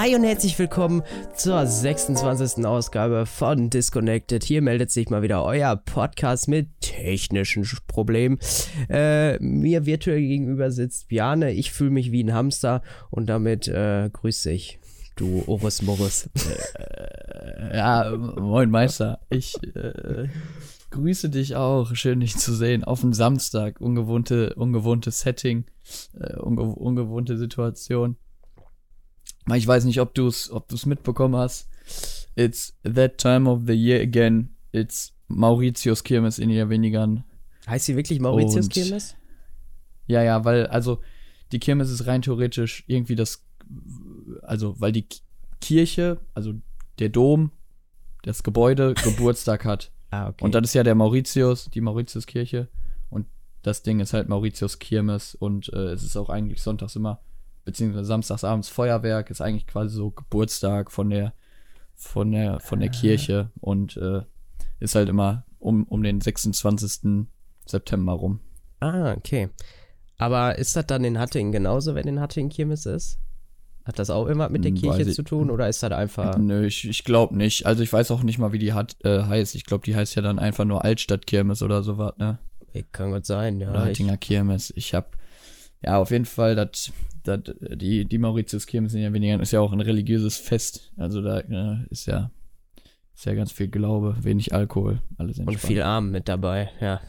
Hi und herzlich willkommen zur 26. Ausgabe von Disconnected. Hier meldet sich mal wieder euer Podcast mit technischen Problemen. Äh, mir virtuell gegenüber sitzt Bjane. Ich fühle mich wie ein Hamster und damit äh, grüße ich. Du Oris Morris. Äh, ja, moin Meister. Ich äh, grüße dich auch. Schön dich zu sehen. Auf dem Samstag. Ungewohnte, ungewohntes Setting. Äh, unge ungewohnte Situation. Ich weiß nicht, ob du es ob du's mitbekommen hast. It's that time of the year again. It's Mauritius Kirmes in Niederwenigern. Heißt sie wirklich Mauritius Kirmes? Ja, ja, weil, also, die Kirmes ist rein theoretisch irgendwie das, also, weil die Kirche, also der Dom, das Gebäude Geburtstag hat. Ah, okay. Und das ist ja der Mauritius, die Mauritiuskirche. Und das Ding ist halt Mauritius Kirmes und äh, es ist auch eigentlich sonntags immer beziehungsweise samstagsabends Feuerwerk, ist eigentlich quasi so Geburtstag von der, von der, von der ah. Kirche und äh, ist halt immer um, um den 26. September rum. Ah, okay. Aber ist das dann in Hattingen genauso, wenn in Hattingen Kirmes ist? Hat das auch immer mit der hm, Kirche ich, zu tun oder ist das einfach. Nö, ich, ich glaube nicht. Also ich weiß auch nicht mal, wie die hat, äh, heißt. Ich glaube, die heißt ja dann einfach nur Altstadtkirmes oder sowas, ne? Kann gut sein, ja. Oder Hattinger Kirmes. Ich hab, ja, auf jeden Fall, das das, die, die Mauritius-Kirmes sind ja weniger, ist ja auch ein religiöses Fest. Also da äh, ist ja ist ja ganz viel Glaube, wenig Alkohol, alles entspannt. Und viel Arm mit dabei, ja.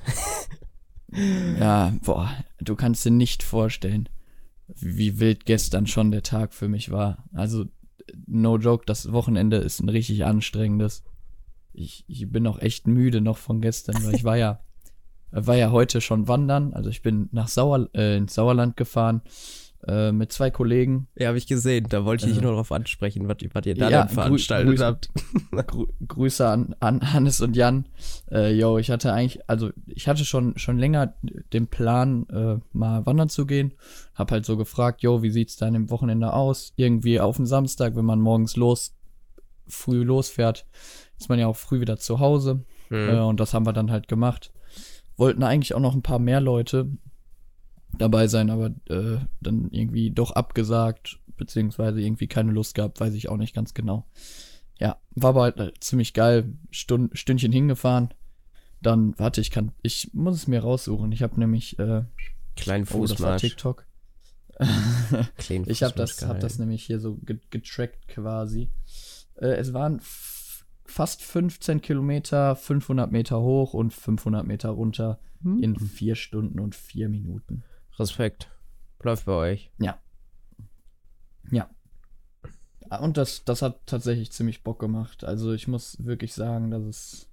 ja, boah, du kannst dir nicht vorstellen, wie wild gestern schon der Tag für mich war. Also, no joke, das Wochenende ist ein richtig anstrengendes. Ich, ich bin auch echt müde noch von gestern, weil ich war ja, war ja heute schon wandern. Also ich bin nach Sauer, äh, ins Sauerland gefahren äh, mit zwei Kollegen. Ja, habe ich gesehen. Da wollte ich äh, nur darauf ansprechen, was, was ihr da ja, dann veranstaltet grü habt. Grü Grüße an, an Hannes und Jan. Äh, yo, ich hatte eigentlich, also ich hatte schon schon länger den Plan, äh, mal wandern zu gehen. Hab halt so gefragt, yo, wie sieht's dann im Wochenende aus? Irgendwie auf dem Samstag, wenn man morgens los, früh losfährt, ist man ja auch früh wieder zu Hause. Mhm. Äh, und das haben wir dann halt gemacht. Wollten eigentlich auch noch ein paar mehr Leute, dabei sein, aber äh, dann irgendwie doch abgesagt, beziehungsweise irgendwie keine Lust gehabt, weiß ich auch nicht ganz genau. Ja, war aber halt äh, ziemlich geil, Stund, Stündchen hingefahren. Dann, warte, ich kann, ich muss es mir raussuchen. Ich habe nämlich äh, Kleinen Fußmarsch. Oh, das war TikTok. ich habe das, hab das nämlich hier so getrackt quasi. Äh, es waren fast 15 Kilometer, 500 Meter hoch und 500 Meter runter hm. in vier Stunden und vier Minuten. Respekt. Läuft bei euch. Ja. Ja. Und das, das hat tatsächlich ziemlich Bock gemacht. Also ich muss wirklich sagen, dass es,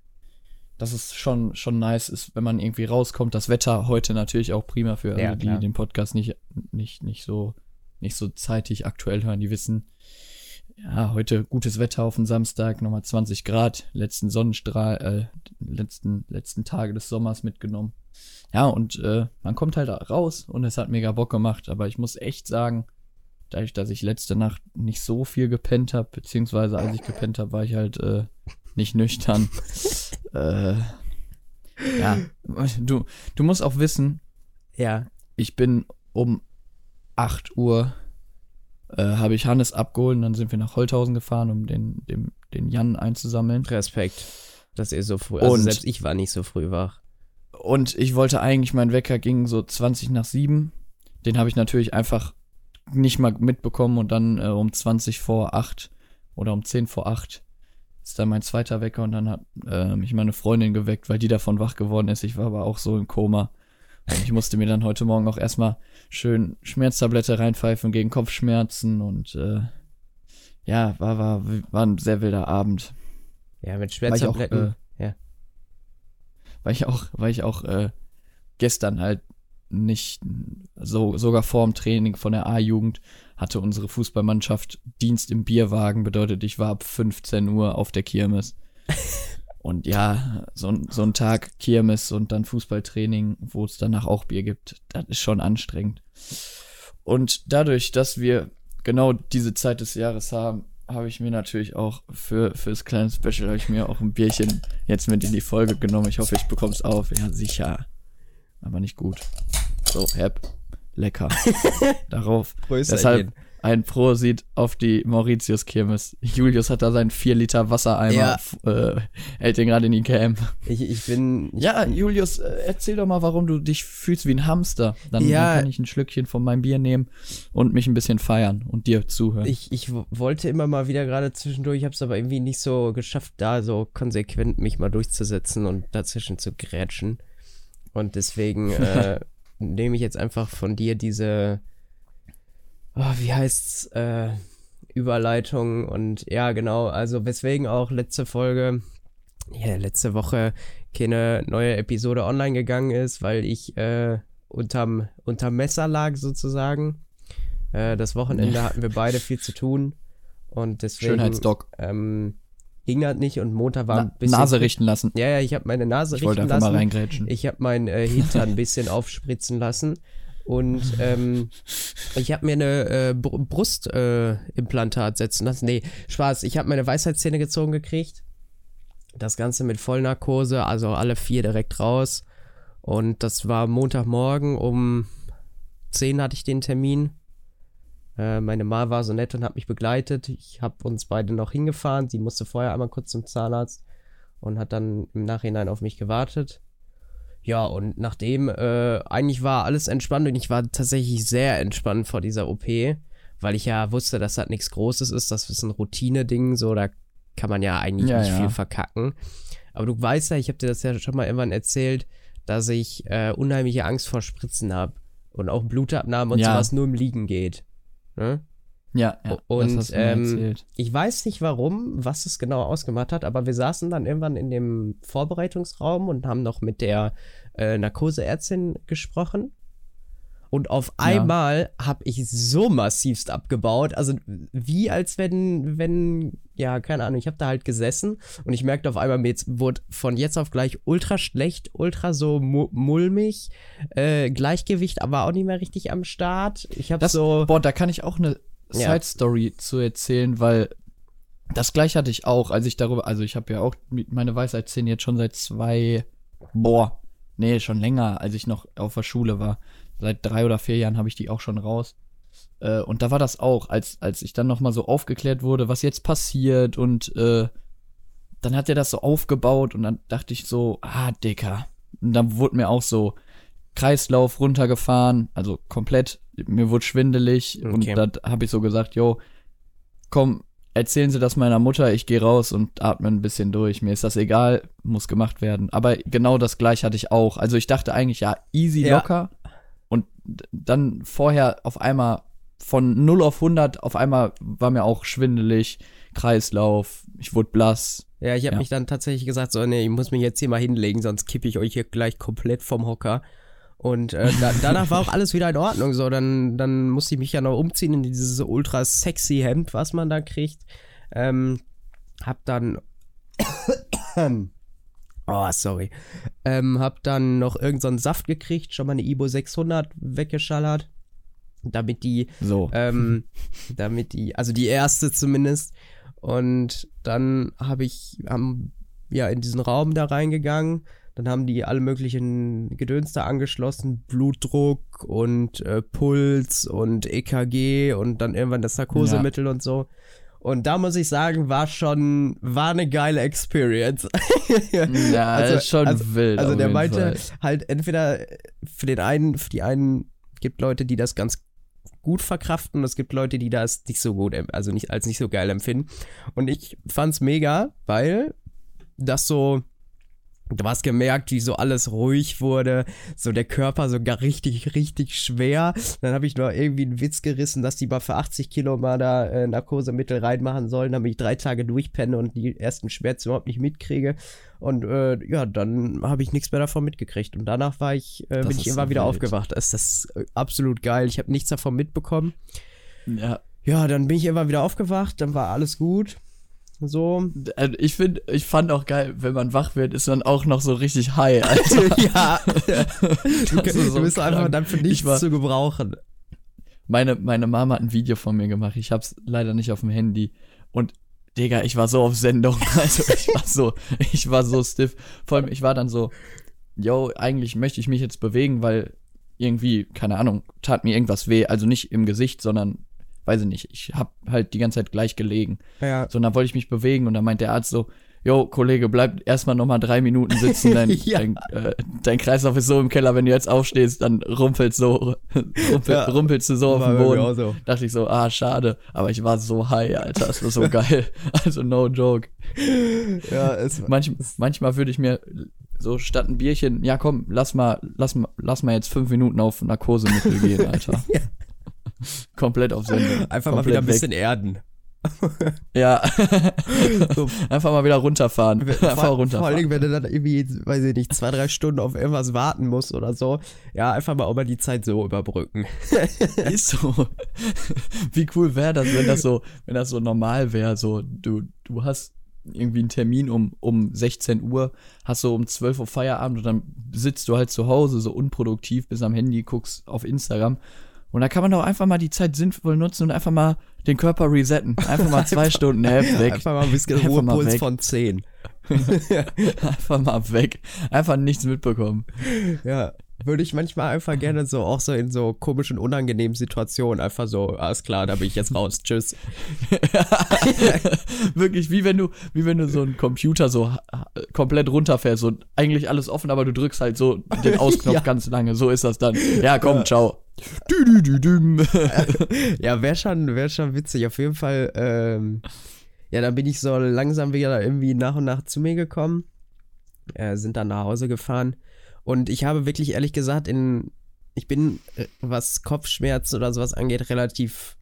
dass es schon, schon nice ist, wenn man irgendwie rauskommt. Das Wetter heute natürlich auch prima für ja, alle, die den Podcast nicht, nicht, nicht so, nicht so zeitig aktuell hören. Die wissen, ja, heute gutes Wetter auf dem Samstag, nochmal 20 Grad, letzten Sonnenstrahl, äh, letzten, letzten Tage des Sommers mitgenommen. Ja, und äh, man kommt halt raus und es hat mega Bock gemacht, aber ich muss echt sagen, dadurch, dass ich letzte Nacht nicht so viel gepennt habe, beziehungsweise als ich gepennt habe, war ich halt äh, nicht nüchtern. äh, ja, du, du musst auch wissen, ja, ich bin um 8 Uhr äh, habe ich Hannes abgeholt und dann sind wir nach Holthausen gefahren, um den, dem, den Jan einzusammeln. Respekt, dass ihr so früh, also und selbst ich war nicht so früh wach. Und ich wollte eigentlich, mein Wecker ging so 20 nach 7. Den habe ich natürlich einfach nicht mal mitbekommen und dann äh, um 20 vor 8 oder um 10 vor 8 ist dann mein zweiter Wecker und dann hat äh, mich meine Freundin geweckt, weil die davon wach geworden ist. Ich war aber auch so im Koma. Und ich musste mir dann heute Morgen auch erstmal schön Schmerztablette reinpfeifen gegen Kopfschmerzen und äh, ja, war, war, war ein sehr wilder Abend. Ja, mit Schmerztabletten. Auch, äh, ja weil ich auch, weil ich auch äh, gestern halt nicht so sogar vorm Training von der A-Jugend hatte unsere Fußballmannschaft Dienst im Bierwagen bedeutet ich war ab 15 Uhr auf der Kirmes und ja so, so ein Tag Kirmes und dann Fußballtraining wo es danach auch Bier gibt das ist schon anstrengend und dadurch dass wir genau diese Zeit des Jahres haben habe ich mir natürlich auch für fürs kleine Special habe ich mir auch ein Bierchen jetzt mit in die Folge genommen. Ich hoffe, ich bekomme es auf. Ja, sicher. Aber nicht gut. So, Hep. Lecker. Darauf. Deshalb, Ein Prosit auf die Mauritius-Kirmes. Julius hat da seinen 4 Liter Wassereimer, Ja. f- äh, hält den gerade in die Cam. Ich, ich bin. Ja, Julius, äh, erzähl doch mal, warum du dich fühlst wie ein Hamster. Dann, Ja. dann kann ich ein Schlückchen von meinem Bier nehmen und mich ein bisschen feiern und dir zuhören. Ich, ich wollte immer mal wieder gerade zwischendurch, ich habe es aber irgendwie nicht so geschafft, da so konsequent mich mal durchzusetzen und dazwischen zu grätschen. Und deswegen äh, nehme ich jetzt einfach von dir diese, oh, wie heißt's, äh, Überleitung und ja, genau, also weswegen auch letzte Folge, ja, letzte Woche keine neue Episode online gegangen ist, weil ich äh, unterm, unterm Messer lag sozusagen. Äh, das Wochenende hatten wir beide viel zu tun und deswegen Schönheitsdoc. ähm, ging das nicht und Montag war ein Na, bisschen Nase richten lassen. ja, ja, ich habe meine Nase Ich wollte richten einfach lassen. mal reingrätschen. Ich habe mein äh, Hintern ein bisschen aufspritzen lassen. Und ähm, ich habe mir eine äh, Br Brustimplantat äh, setzen lassen. Nee, Spaß. Ich habe meine Weisheitszähne gezogen gekriegt. Das Ganze mit Vollnarkose, also alle vier direkt raus. Und das war Montagmorgen um 10 hatte ich den Termin. Äh, meine Ma war so nett und hat mich begleitet. Ich habe uns beide noch hingefahren. Sie musste vorher einmal kurz zum Zahnarzt und hat dann im Nachhinein auf mich gewartet. Ja, und nachdem, äh, eigentlich war alles entspannt und ich war tatsächlich sehr entspannt vor dieser OP, weil ich ja wusste, dass das nichts Großes ist, das ist ein Routine-Ding, so, da kann man ja eigentlich Ja, nicht ja. viel verkacken. Aber du weißt ja, ich habe dir das ja schon mal irgendwann erzählt, dass ich äh, unheimliche Angst vor Spritzen habe und auch Blutabnahmen und Ja. sowas nur im Liegen geht. Ne? Ja, ja. Und, ähm. Ich weiß nicht warum, was es genau ausgemacht hat, aber wir saßen dann irgendwann in dem Vorbereitungsraum und haben noch mit der äh, Narkoseärztin gesprochen. Und auf einmal habe ich so massivst abgebaut, also wie als wenn, wenn, ja, keine Ahnung, ich habe da halt gesessen und ich merkte auf einmal, mir jetzt wurde von jetzt auf gleich ultra schlecht, ultra so mu mulmig, äh, Gleichgewicht aber auch nicht mehr richtig am Start. Ich habe so, boah, da kann ich auch eine Ja. Side-Story zu erzählen, weil das gleich hatte ich auch, als ich darüber, also ich habe ja auch meine Weisheitszähne jetzt schon seit zwei, boah, nee, schon länger, als ich noch auf der Schule war. Seit drei oder vier Jahren habe ich die auch schon raus. Äh, und da war das auch, als, als ich dann noch mal so aufgeklärt wurde, was jetzt passiert und äh, dann hat er das so aufgebaut und dann dachte ich so, ah, Dicker. Und dann wurde mir auch so Kreislauf runtergefahren, also komplett, mir wurde schwindelig Okay. und da habe ich so gesagt, jo, komm, erzählen Sie das meiner Mutter, ich gehe raus und atme ein bisschen durch. Mir ist das egal, muss gemacht werden. Aber genau das gleiche hatte ich auch. Also ich dachte eigentlich, ja, easy, Ja. locker. Und dann vorher auf einmal von 0 auf 100, auf einmal war mir auch schwindelig, Kreislauf, ich wurde blass. Ja, ich habe Ja. mich dann tatsächlich gesagt, so, nee, ich muss mich jetzt hier mal hinlegen, sonst kippe ich euch hier gleich komplett vom Hocker. Und äh, da, danach war auch alles wieder in Ordnung. So, dann, dann musste ich mich ja noch umziehen in dieses ultra sexy Hemd, was man da kriegt. Ähm, hab dann. oh, sorry. Ähm, hab dann noch irgendeinen so Saft gekriegt, schon mal eine Ibo 600 weggeschallert. Damit die So. ähm, damit die, also die erste zumindest. Und dann habe ich, haben, ja, in diesen Raum da reingegangen. Dann haben die alle möglichen Gedöns da angeschlossen, Blutdruck und äh, Puls und EKG und dann irgendwann das Narkosemittel und so. Und da muss ich sagen, war schon, war eine geile Experience. ja, also- ist schon also- wild. Also der meinte Fall. halt entweder für den einen, für die einen gibt Leute, die das ganz gut verkraften und es gibt Leute, die das nicht so gut, also nicht als nicht so geil empfinden. Und ich fand's mega, weil das so Du hast gemerkt, wie so alles ruhig wurde, so der Körper sogar richtig, richtig schwer. Dann habe ich noch irgendwie einen Witz gerissen, dass die mal für 80 Kilo mal da äh, Narkosemittel reinmachen sollen, damit ich drei Tage durchpenne und die ersten Schmerzen überhaupt nicht mitkriege. Und äh, ja, dann habe ich nichts mehr davon mitgekriegt. Und danach war ich, äh, Das bin ich immer so wieder wild. aufgewacht. Das ist äh, absolut geil. Ich habe nichts davon mitbekommen. Ja, Ja, dann bin ich immer wieder aufgewacht, dann war alles gut. So. äh, ich finde, ich fand auch geil, wenn man wach wird, ist man auch noch so richtig high, Alter. ja. Du, so du bist einfach krank. dann für Ich nichts war- zu gebrauchen. Meine, meine Mama hat ein Video von mir gemacht. Ich hab's leider nicht auf dem Handy. Und Digga, ich war so auf Sendung. Also ich war so, ich war so stiff. Vor allem, ich war dann so, yo, eigentlich möchte ich mich jetzt bewegen, weil irgendwie, keine Ahnung, tat mir irgendwas weh. Also nicht im Gesicht, sondern weiß ich nicht, ich hab halt die ganze Zeit gleich gelegen. Ja. So, und dann wollte ich mich bewegen und dann meint der Arzt so, Jo, Kollege, bleib erstmal nochmal drei Minuten sitzen. Dein, Ja. dein, äh, dein Kreislauf ist so im Keller, wenn du jetzt aufstehst, dann rumpelst, so, rumpel, Ja. rumpelst du so auf dem Boden. so. Dachte ich so, ah, schade. Aber ich war so high, Alter. Das war so geil. Also, no joke. Ja, es Manch, manchmal würde ich mir so statt ein Bierchen, ja komm, lass mal, lass mal, lass mal jetzt fünf Minuten auf Narkosemittel gehen, Alter. Ja. Komplett auf Sendung. einfach mal Komplett wieder ein weg. bisschen erden. Ja. So. Einfach mal wieder runterfahren. Einfach vor, vor runterfahren. Dingen, wenn du dann irgendwie, weiß ich nicht, zwei, drei Stunden auf irgendwas warten musst oder so. Ja, einfach mal auch mal die Zeit so überbrücken. Ist so. Wie cool wäre das, wenn das so, wenn das so normal wäre, so du du hast irgendwie einen Termin um um 16 Uhr, hast so um 12 Uhr Feierabend und dann sitzt du halt zu Hause so unproduktiv bis am Handy, guckst auf Instagram und da kann man doch einfach mal die Zeit sinnvoll nutzen und einfach mal den Körper resetten. Einfach mal zwei Stunden Nap weg. Einfach mal ein bisschen Einfach Ruhepuls von 10. Einfach mal weg. Einfach nichts mitbekommen. Ja. Würde ich manchmal einfach gerne so, auch so in so komischen, unangenehmen Situationen einfach so, alles klar, da bin ich jetzt raus, tschüss. Wirklich, wie wenn du, wie wenn du so einen Computer so komplett runterfährst, so eigentlich alles offen, aber du drückst halt so den Ausknopf Ja. ganz lange. So ist das dann. Ja, komm, ciao. Dü, dü, dü, düm. Ja, wäre schon, wär schon witzig. Auf jeden Fall, ähm, ja, dann bin ich so langsam wieder irgendwie nach und nach zu mir gekommen. Äh, sind dann nach Hause gefahren. Und ich habe wirklich ehrlich gesagt, in, ich bin, äh, was Kopfschmerzen oder sowas angeht, relativ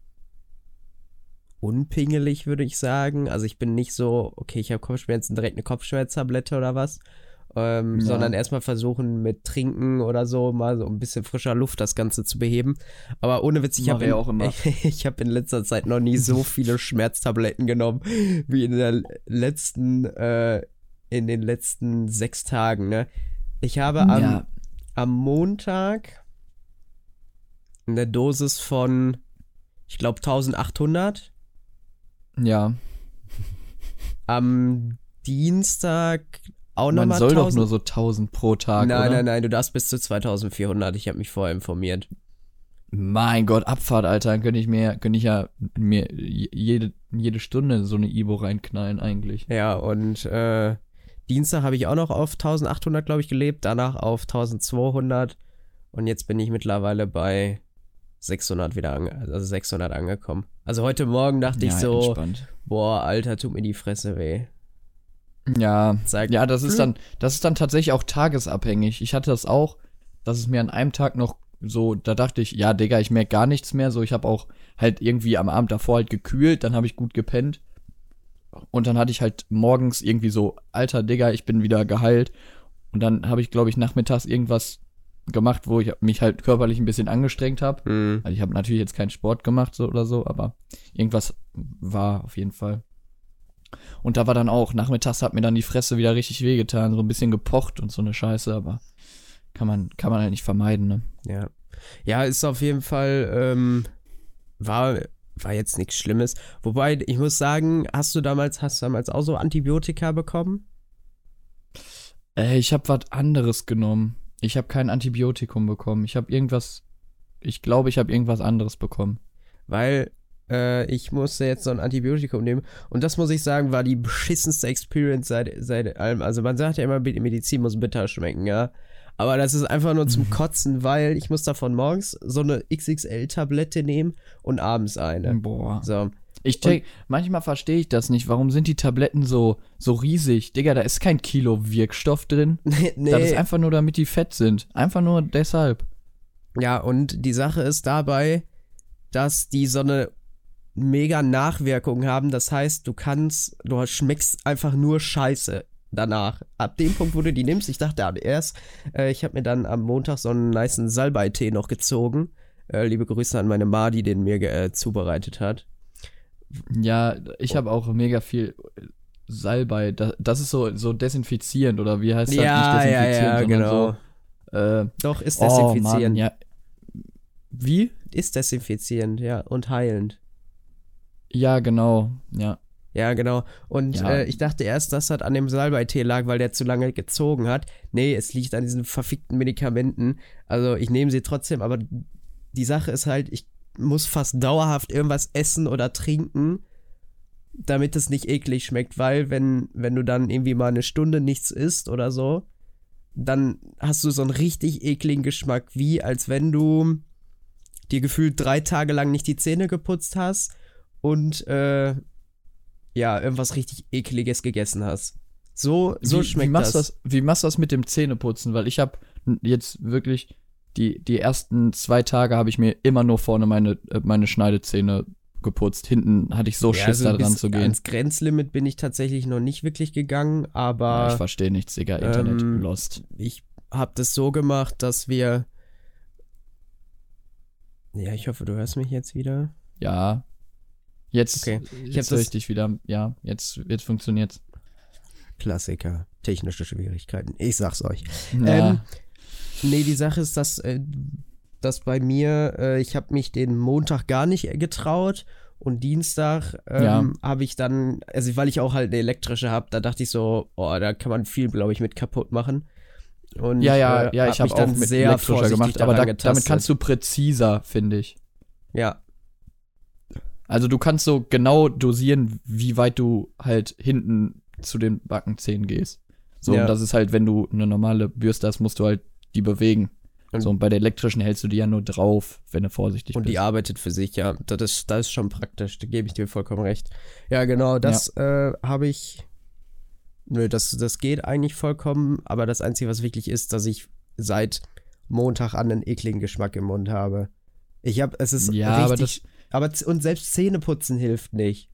unpingelig, würde ich sagen. Also ich bin nicht so, okay, ich habe Kopfschmerzen, direkt eine Kopfschmerztablette oder was. Ähm, Ja. Sondern erstmal versuchen mit Trinken oder so mal so ein bisschen frischer Luft das Ganze zu beheben. Aber ohne Witz, ich habe ich in, auch immer. ich hab in letzter Zeit noch nie so viele Schmerztabletten genommen wie in der letzten, äh, in den letzten sechs Tagen. Ne? Ich habe am, Ja. am Montag eine Dosis von, ich glaube, 1800. Ja. Am Dienstag auch Man nochmal soll 1000. doch nur so 1000 pro Tag, nein, oder? nein, nein, du darfst bis zu 2400. Ich habe mich vorher informiert. Mein Gott, Abfahrt, Alter, dann könnte ich mir, könnte ich ja mir jede, jede Stunde so eine Ibo reinknallen eigentlich. Ja, und äh, Dienstag habe ich auch noch auf 1800, glaube ich, gelebt, danach auf 1200 und jetzt bin ich mittlerweile bei 600 wieder, ange also 600 angekommen. Also heute Morgen dachte ich ja, so, entspannt. boah, Alter, tut mir die Fresse weh. Ja, Sag, Ja, das ist dann, das ist dann tatsächlich auch tagesabhängig. Ich hatte das auch, dass es mir an einem Tag noch so, da dachte ich, ja, Digga, ich merke gar nichts mehr. So, ich habe auch halt irgendwie am Abend davor halt gekühlt, dann habe ich gut gepennt. Und dann hatte ich halt morgens irgendwie so, alter Digga, ich bin wieder geheilt. Und dann habe ich, glaube ich, nachmittags irgendwas gemacht, wo ich mich halt körperlich ein bisschen angestrengt habe. Hm, Also ich habe natürlich jetzt keinen Sport gemacht so oder so, aber irgendwas war auf jeden Fall. Und da war dann auch, nachmittags hat mir dann die Fresse wieder richtig wehgetan, so ein bisschen gepocht und so eine Scheiße, aber kann man, kann man halt nicht vermeiden, ne? ja. Ja, ist auf jeden Fall, ähm, war, war jetzt nichts Schlimmes. Wobei, ich muss sagen, hast du damals, hast du damals auch so Antibiotika bekommen? Äh, ich habe was anderes genommen. Ich habe kein Antibiotikum bekommen. Ich habe irgendwas, ich glaube, ich habe irgendwas anderes bekommen. weil äh, ich musste jetzt so ein Antibiotikum nehmen und das muss ich sagen, war die beschissenste Experience seit, seit allem. Also man sagt ja immer, Medizin muss bitter schmecken, ja. Aber das ist einfach nur zum Kotzen, weil ich muss davon morgens so eine XXL-Tablette nehmen und abends eine. Boah. So. Ich denk, manchmal verstehe ich das nicht. Warum sind die Tabletten so, so riesig? Digga, da ist kein Kilo Wirkstoff drin. nee, Das ist einfach nur, damit die fett sind. Einfach nur deshalb. Ja, und die Sache ist dabei, dass die so eine mega Nachwirkung haben. Das heißt, du kannst, du schmeckst einfach nur Scheiße danach. Ab dem Punkt, wo du die nimmst, ich dachte erst, äh, ich habe mir dann am Montag so einen niceen Salbei-Tee noch gezogen. Äh, liebe Grüße an meine Ma, die den mir äh, zubereitet hat. Ja, ich habe auch mega viel Salbei. Das, das ist so, so desinfizierend, oder wie heißt das? ja, ja, ja, genau. So, äh, Doch, ist oh, Mann, desinfizierend. ja. Wie? Ist desinfizierend, ja, und heilend. Ja, genau. Ja. Ja, genau. Und Ja. äh, ich dachte erst, dass das an dem Salbeitee lag, weil der zu lange gezogen hat. Nee, es liegt an diesen verfickten Medikamenten. Also ich nehme sie trotzdem, aber die Sache ist halt, ich muss fast dauerhaft irgendwas essen oder trinken, damit es nicht eklig schmeckt, weil wenn, wenn du dann irgendwie mal eine Stunde nichts isst oder so, dann hast du so einen richtig ekligen Geschmack, wie als wenn du dir gefühlt drei Tage lang nicht die Zähne geputzt hast und äh, ja, irgendwas richtig ekliges gegessen hast. So, so wie, schmeckt wie machst das. das. Wie machst du das mit dem Zähneputzen? Weil ich habe jetzt wirklich die, die ersten zwei Tage habe ich mir immer nur vorne meine, äh, meine Schneidezähne geputzt. Hinten hatte ich so Ja, Schiss, also da dran zu gehen. Ans Grenzlimit bin ich tatsächlich noch nicht wirklich gegangen, aber Ja, ich verstehe nichts, Digga. Internet ähm, lost. ich habe das so gemacht, dass wir. Ja, ich hoffe, du hörst mich jetzt wieder. Ja. Jetzt, Okay. Ich jetzt höre dich wieder. Ja, jetzt, jetzt funktioniert's. Klassiker, technische Schwierigkeiten. Ich sag's euch. Ja. Ähm, nee, die Sache ist, dass, äh, dass bei mir, äh, ich habe mich den Montag gar nicht getraut und Dienstag ähm, Ja. habe ich dann, also weil ich auch halt eine elektrische habe, da dachte ich so, oh, da kann man viel, glaube ich, mit kaputt machen. Und, ja, ja, äh, ja, hab ich habe mich dann auch mit sehr elektrischer vorsichtig gemacht, aber da, damit kannst du präziser, finde ich. Ja, Also du kannst so genau dosieren, wie weit du halt hinten zu den Backenzähnen gehst. So, Ja. und das ist halt, wenn du eine normale Bürste hast, musst du halt die bewegen. Und- so, und bei der elektrischen hältst du die ja nur drauf, wenn du vorsichtig und bist. die arbeitet für sich, ja. Das ist, das ist schon praktisch, da gebe ich dir vollkommen recht. Ja, genau, das äh, habe ich. Nö, das, das geht eigentlich vollkommen, aber das Einzige, was wirklich ist, dass ich seit Montag an einen ekligen Geschmack im Mund habe. Ich habe, es ist Ja, aber richtig. Aber, und selbst Zähneputzen hilft nicht.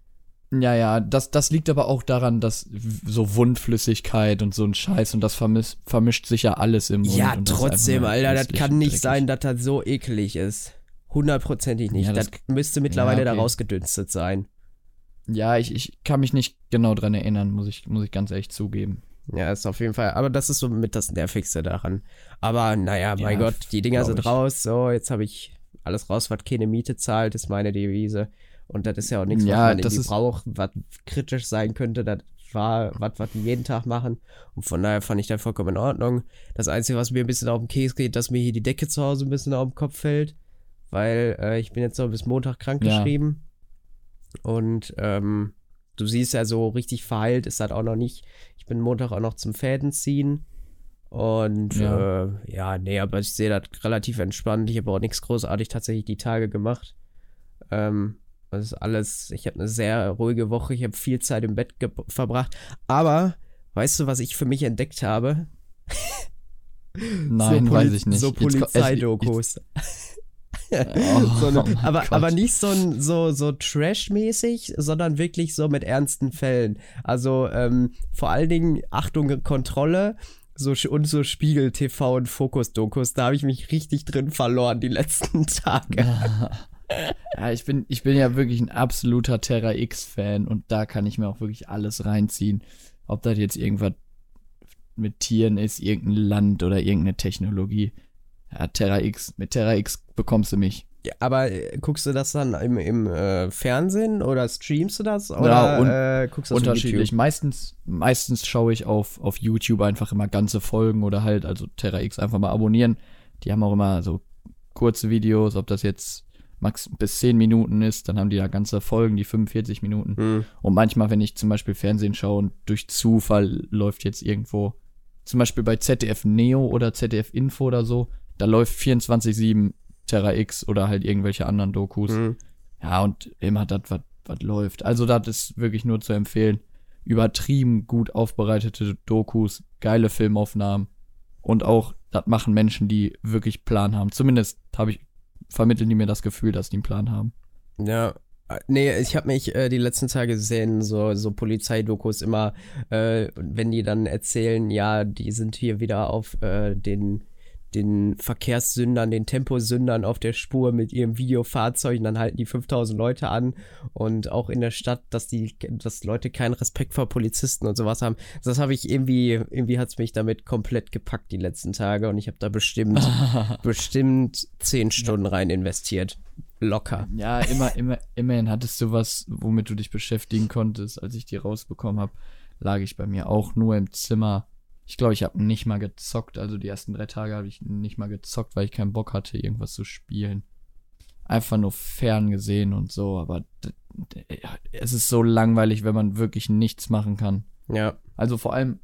Ja, ja, das, das liegt aber auch daran, dass so Wundflüssigkeit und so ein Scheiß und das vermis, vermischt sich ja alles im Mund. ja, das trotzdem, Alter, das kann nicht dreckig. sein, dass das so eklig ist. Hundertprozentig nicht. Ja, das, das- müsste mittlerweile Ja, da okay. rausgedünstet sein. Ja, ich, ich kann mich nicht genau dran erinnern, muss ich, muss ich ganz ehrlich zugeben. Ja, ist auf jeden Fall, aber das ist so mit das Nervigste daran. Aber naja, mein Ja, Gott, die Dinger sind ich. raus, so, jetzt habe ich alles raus, was keine Miete zahlt, ist meine Devise. Und das ist ja auch nichts, Ja, was man das irgendwie braucht, was kritisch sein könnte. Das war was, was wir jeden Tag machen. Und von daher fand ich das vollkommen in Ordnung. Das Einzige, was mir ein bisschen auf den Käse geht, dass mir hier die Decke zu Hause ein bisschen auf den Kopf fällt. Weil äh, ich bin jetzt noch bis Montag krank Ja. geschrieben. Und ähm, du siehst ja so richtig verheilt ist das auch noch nicht. Ich bin Montag auch noch zum Fäden ziehen. Und ja, äh, ja nee, aber ich sehe das relativ entspannt. Ich habe auch nichts großartig tatsächlich die Tage gemacht. Ähm, das ist alles, ich habe eine sehr ruhige Woche, ich habe viel Zeit im Bett verbracht. Aber, weißt du, was ich für mich entdeckt habe? Nein, so weiß ich nicht. So Polizeidokus. Oh, so eine, mein aber, Gott. aber nicht so, ein- so, so Trash-mäßig, sondern wirklich so mit ernsten Fällen. Also ähm, vor allen Dingen Achtung, Kontrolle so, und so Spiegel TV und Fokus-Dokus. Da habe ich mich richtig drin verloren die letzten Tage. Ja, ich bin, ich bin ja wirklich ein absoluter Terra X-Fan und da kann ich mir auch wirklich alles reinziehen. Ob das jetzt irgendwas mit Tieren ist, irgendein Land oder irgendeine Technologie. Ja, Terra X, mit Terra X bekommst du mich. Ja, aber äh, guckst du das dann im, im äh, Fernsehen oder streamst du das? Oder un- äh, guckst du das Unterschiedlich. Meistens, meistens schaue ich auf, auf YouTube einfach immer ganze Folgen oder halt, also Terra X einfach mal abonnieren. Die haben auch immer so kurze Videos, ob das jetzt max bis 10 Minuten ist, dann haben die da ganze Folgen, die 45 Minuten. Hm. Und manchmal, wenn ich zum Beispiel Fernsehen schaue und durch Zufall läuft jetzt irgendwo, zum Beispiel bei ZDF Neo oder ZDF Info oder so, da läuft 24-7 Terra X oder halt irgendwelche anderen Dokus. Hm. Ja, und immer das, was läuft. Also, das ist wirklich nur zu empfehlen. Übertrieben gut aufbereitete Dokus, geile Filmaufnahmen und auch, das machen Menschen, die wirklich Plan haben. Zumindest habe ich, vermitteln die mir das Gefühl, dass die einen Plan haben. Ja. äh, Nee, ich habe mich äh, die letzten Tage gesehen, so, so Polizeidokus immer, äh, wenn die dann erzählen, ja, die sind hier wieder auf äh, den, den Verkehrssündern, den Temposündern auf der Spur mit ihrem Videofahrzeug und dann halten die 5000 Leute an und auch in der Stadt, dass die, dass Leute keinen Respekt vor Polizisten und sowas haben. Das habe ich irgendwie, irgendwie hat's mich damit komplett gepackt die letzten Tage und ich habe da bestimmt, bestimmt 10 Stunden rein investiert. Locker. Ja, immer, immer, immerhin hattest du was, womit du dich beschäftigen konntest. Als ich die rausbekommen habe, lag ich bei mir auch nur im Zimmer. Ich glaube, ich habe nicht mal gezockt. Also die ersten drei Tage habe ich nicht mal gezockt, weil ich keinen Bock hatte, irgendwas zu spielen. einfach nur fern gesehen und so, aber es ist so langweilig, wenn man wirklich nichts machen kann. Ja. Also vor allem,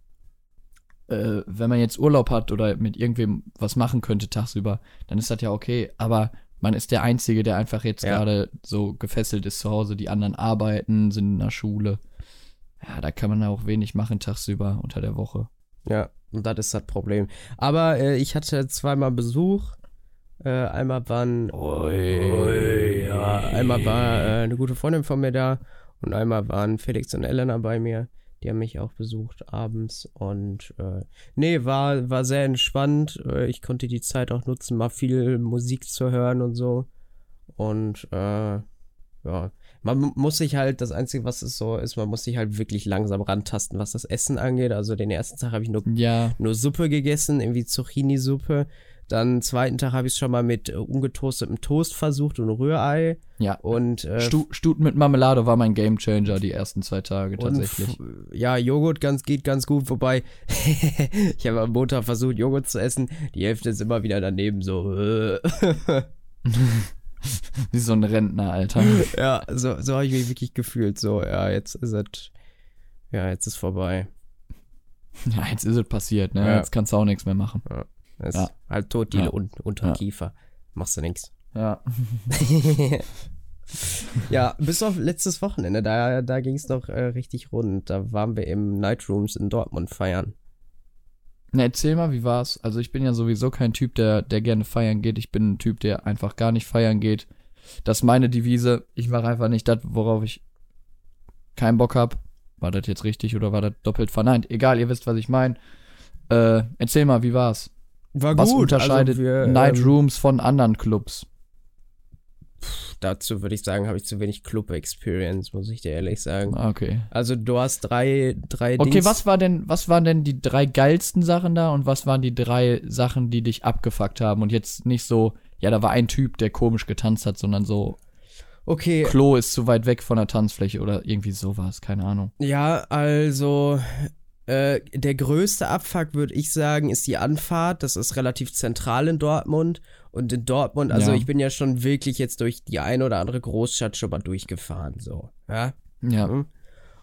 äh, wenn man jetzt Urlaub hat oder mit irgendwem was machen könnte tagsüber, dann ist das ja okay, aber man ist der Einzige, der einfach jetzt ja. gerade so gefesselt ist zu Hause. Die anderen arbeiten, sind in der Schule. Ja, da kann man auch wenig machen tagsüber unter der Woche. Ja, und das ist das Problem. Aber äh, ich hatte zweimal Besuch. Äh, einmal waren. Oi, oi, ja, einmal war äh, eine gute Freundin von mir da und einmal waren Felix und Elena bei mir. Die haben mich auch besucht abends und äh, nee, war, war sehr entspannt. Äh, ich konnte die Zeit auch nutzen, mal viel Musik zu hören und so. Und äh, ja, man muss sich halt, das Einzige, was es so ist, man muss sich halt wirklich langsam rantasten, was das Essen angeht. Also den ersten Tag habe ich nur, ja. nur Suppe gegessen, irgendwie Zucchini-Suppe. Dann zweiten Tag habe ich es schon mal mit äh, ungetoastetem Toast versucht und Rührei. Ja. Und äh, Stu Stuten mit Marmelade war mein Gamechanger die ersten zwei Tage tatsächlich. ja, Joghurt ganz, geht ganz gut, wobei ich habe am Montag versucht, Joghurt zu essen. Die Hälfte ist immer wieder daneben so. Wie so ein Rentner, Alter. ja, so, so habe ich mich wirklich gefühlt. So, ja, jetzt ist es. Ja, jetzt ist vorbei. Ja, jetzt ist es passiert, ne? Ja. Jetzt kannst du auch nichts mehr machen. Ja. Das ja. ist halt tot, die ja. un unter Kiefer. Machst du nichts. Ja. ja, bis auf letztes Wochenende, da, da ging es noch äh, richtig rund. Da waren wir im Nightrooms in Dortmund feiern. Na, erzähl mal, wie war's? Also ich bin ja sowieso kein Typ, der, der gerne feiern geht. Ich bin ein Typ, der einfach gar nicht feiern geht. Das ist meine Devise. Ich mache einfach nicht das, worauf ich keinen Bock hab. War das jetzt richtig oder war das doppelt verneint? Egal, ihr wisst, was ich meine. Äh, erzähl mal, wie war's? War Was gut. unterscheidet also wir, Night ähm, Rooms von anderen Clubs? Pff, dazu würde ich sagen, habe ich zu wenig Club-Experience, muss ich dir ehrlich sagen. Ah, okay. Also du hast drei, drei Okay, Dings was war denn, was waren denn die drei geilsten Sachen da und was waren die drei Sachen, die dich abgefuckt haben? Und jetzt nicht so, ja, da war ein Typ, der komisch getanzt hat, sondern so, Okay. Klo ist zu weit weg von der Tanzfläche oder irgendwie sowas, keine Ahnung. Ja, also äh, der größte Abfuck, würde ich sagen, ist die Anfahrt. Das ist relativ zentral in Dortmund. Und in Dortmund, also ja. ich bin ja schon wirklich jetzt durch die ein oder andere Großstadt schon mal durchgefahren, so. Ja. Ja. Mhm.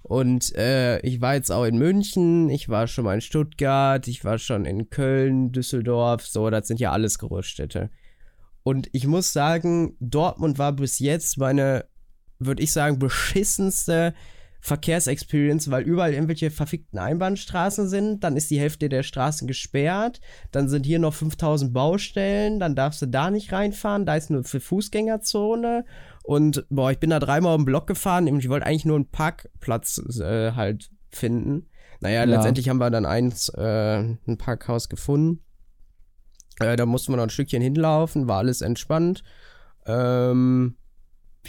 Und äh, ich war jetzt auch in München, ich war schon mal in Stuttgart, ich war schon in Köln, Düsseldorf, so, das sind ja alles Großstädte. Und ich muss sagen, Dortmund war bis jetzt meine, würde ich sagen, beschissenste Verkehrsexperience, weil überall irgendwelche verfickten Einbahnstraßen sind. Dann ist die Hälfte der Straßen gesperrt. Dann sind hier noch 5000 Baustellen. Dann darfst du da nicht reinfahren. Da ist nur für Fußgängerzone. Und boah, ich bin da dreimal um den Block gefahren. Ich wollte eigentlich nur einen Parkplatz äh, halt finden. Naja, ja. letztendlich haben wir dann eins, äh, ein Parkhaus gefunden. Äh, da mussten wir noch ein Stückchen hinlaufen, war alles entspannt. Ähm,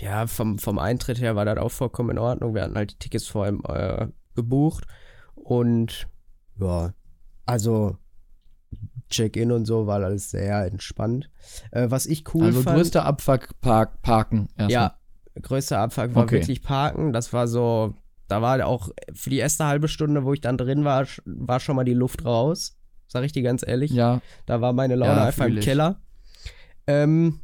ja, vom, vom Eintritt her war das auch vollkommen in Ordnung. Wir hatten halt die Tickets vor allem äh, gebucht. Und ja, also Check-in und so war alles sehr entspannt. Äh, was ich cool also fand. Also größter Abfuck park, parken erstmal. Ja, größter Abfuck war okay. wirklich parken. Das war so, da war auch für die erste halbe Stunde, wo ich dann drin war, war schon mal die Luft raus. Sag ich dir ganz ehrlich. Ja. Da war meine Laune ja, einfach im Keller. Ähm,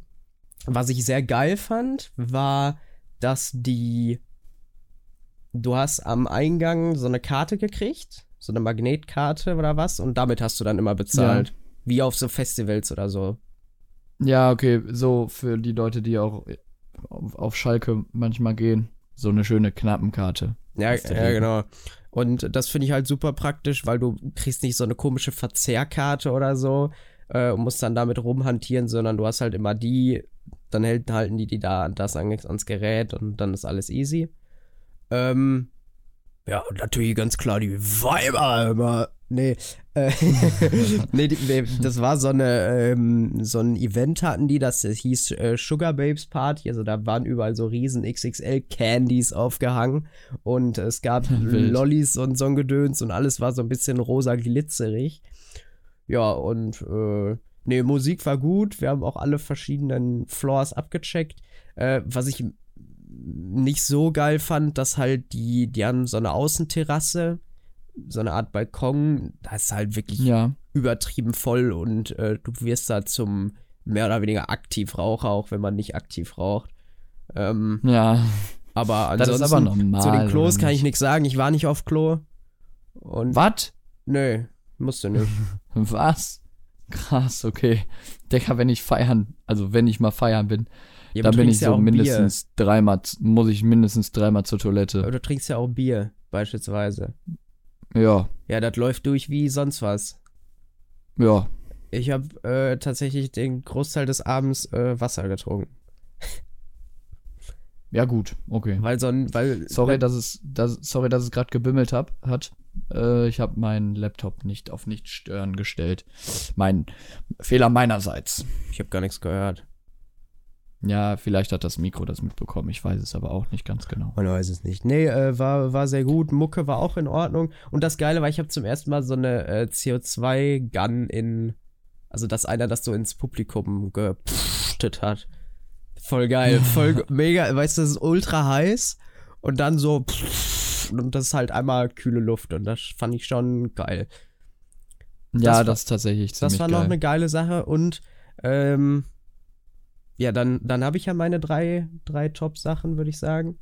was ich sehr geil fand, war, dass die. Du hast am Eingang so eine Karte gekriegt, so eine Magnetkarte oder was, und damit hast du dann immer bezahlt. Ja. Wie auf so Festivals oder so. Ja, okay, so für die Leute, die auch auf, auf Schalke manchmal gehen. So eine schöne Knappenkarte. Ja, ja genau. Und das finde ich halt super praktisch, weil du kriegst nicht so eine komische Verzehrkarte oder so äh, und musst dann damit rumhantieren, sondern du hast halt immer die dann halten die die da das ans Gerät und dann ist alles easy. Ähm, ja, und natürlich ganz klar die Weiber immer. Nee, äh, nee, die, das war so eine, ähm, so ein Event hatten die, das hieß äh, Sugar Babes Party, also da waren überall so riesen XXL Candies aufgehangen und es gab Lollis und so ein Gedöns und alles war so ein bisschen rosa glitzerig. Ja, und äh, Nee, Musik war gut. Wir haben auch alle verschiedenen Floors abgecheckt. Äh, was ich nicht so geil fand, dass halt die, die haben so eine Außenterrasse, so eine Art Balkon. Da ist halt wirklich ja. übertrieben voll und äh, du wirst da zum mehr oder weniger aktiv rauche, auch wenn man nicht aktiv raucht. Ähm, Ja. aber Das ansonsten ist aber normal. zu den Klos kann ich nicht? nichts sagen. Ich war nicht auf Klo. Und Was? nö, musste nicht. Was? Krass, okay. Digga, wenn ich feiern, also wenn ich mal feiern bin, Ja, dann bin ich ja so mindestens dreimal, muss ich mindestens dreimal zur Bier. Aber Toilette. du trinkst ja auch Bier, beispielsweise. Ja, Ja, das läuft durch wie sonst was. ja. Ich habe äh, tatsächlich den Großteil des Abends äh, Wasser getrunken. Ja, gut, okay. Weil so ein, weil. Sorry, dass es, dass, sorry, dass es gerade gebimmelt hab, hat. Äh, ich habe meinen Laptop nicht auf nicht stören gestellt. Mein Fehler meinerseits. Ich habe gar nichts gehört. Ja, vielleicht hat das Mikro das mitbekommen. Ich weiß es aber auch nicht ganz genau. Man weiß es nicht. Nee, äh, war, war sehr gut. Mucke war auch in Ordnung. Und das Geile war, ich habe zum ersten Mal so eine äh, CO2-Gun in. Also, dass einer das so ins Publikum gepftet hat. Voll geil. Voll mega. Weißt du, das ist ultra heiß. Und dann so. Und das ist halt einmal kühle Luft. Und das fand ich schon geil. Ja, war- das ist tatsächlich ziemlich Das war geil. noch eine geile Sache. Und. Ähm, ja, dann, dann habe ich ja meine drei, drei Top-Sachen, würde ich sagen.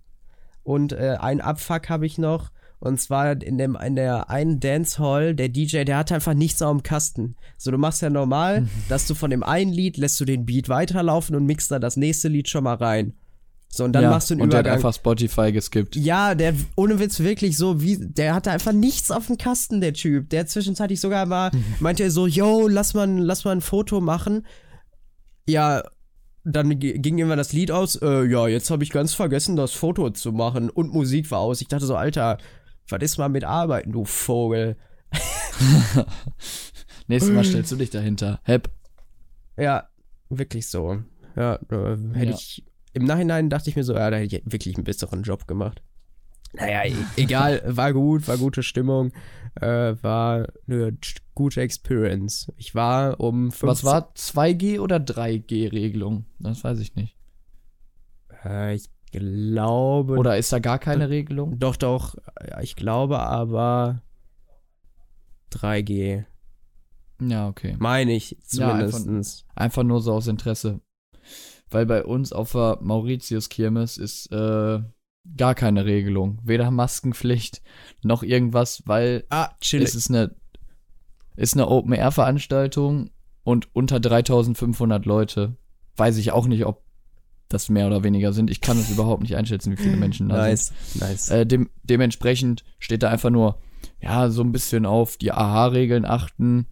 Und äh, ein Abfuck habe ich noch. Und zwar in, dem, in der einen Dancehall, der DJ, der hat einfach nichts auf dem Kasten. So, du machst ja normal, dass du von dem einen Lied lässt du den Beat weiterlaufen und mixt da das nächste Lied schon mal rein. So, und dann ja, machst du einen und der hat Übergang. einfach Spotify geskippt. Ja, der, ohne Witz, wirklich so, wie, der hatte einfach nichts auf dem Kasten, der Typ. Der zwischenzeitlich sogar mal, meinte er so, yo, lass mal, lass mal ein Foto machen. Ja, dann ging irgendwann das Lied aus, äh, ja, jetzt habe ich ganz vergessen, das Foto zu machen und Musik war aus. Ich dachte so, Alter, was ist mal mit Arbeiten, du Vogel? Nächstes Mal stellst du dich dahinter. Hep. Ja, wirklich so. Ja, äh, hätte Ja. ich, im Nachhinein dachte ich mir so, ja, da hätte ich wirklich einen besseren Job gemacht. Naja, e egal, war gut, war gute Stimmung, äh, war eine gute Experience. Ich war um 15, Was war 2G oder 3G-Regelung? Das weiß ich nicht. Äh, ich glaube, Oder ist da gar keine Regelung? doch, doch, ich glaube aber 3G, Ja, okay. meine ich Ja, einfach- zumindestens. Einfach nur so aus Interesse. Weil bei uns auf der Mauritius-Kirmes ist äh, gar keine Regelung. Weder Maskenpflicht noch irgendwas, weil ah, chill. es ist eine, ist eine Open-Air-Veranstaltung und unter 3500 Leute. Weiß ich auch nicht, ob das mehr oder weniger sind. Ich kann es überhaupt nicht einschätzen, wie viele Menschen da sind. Nice, nice. Äh, dem, dementsprechend steht da einfach nur, ja, so ein bisschen auf die AHA-Regeln achten,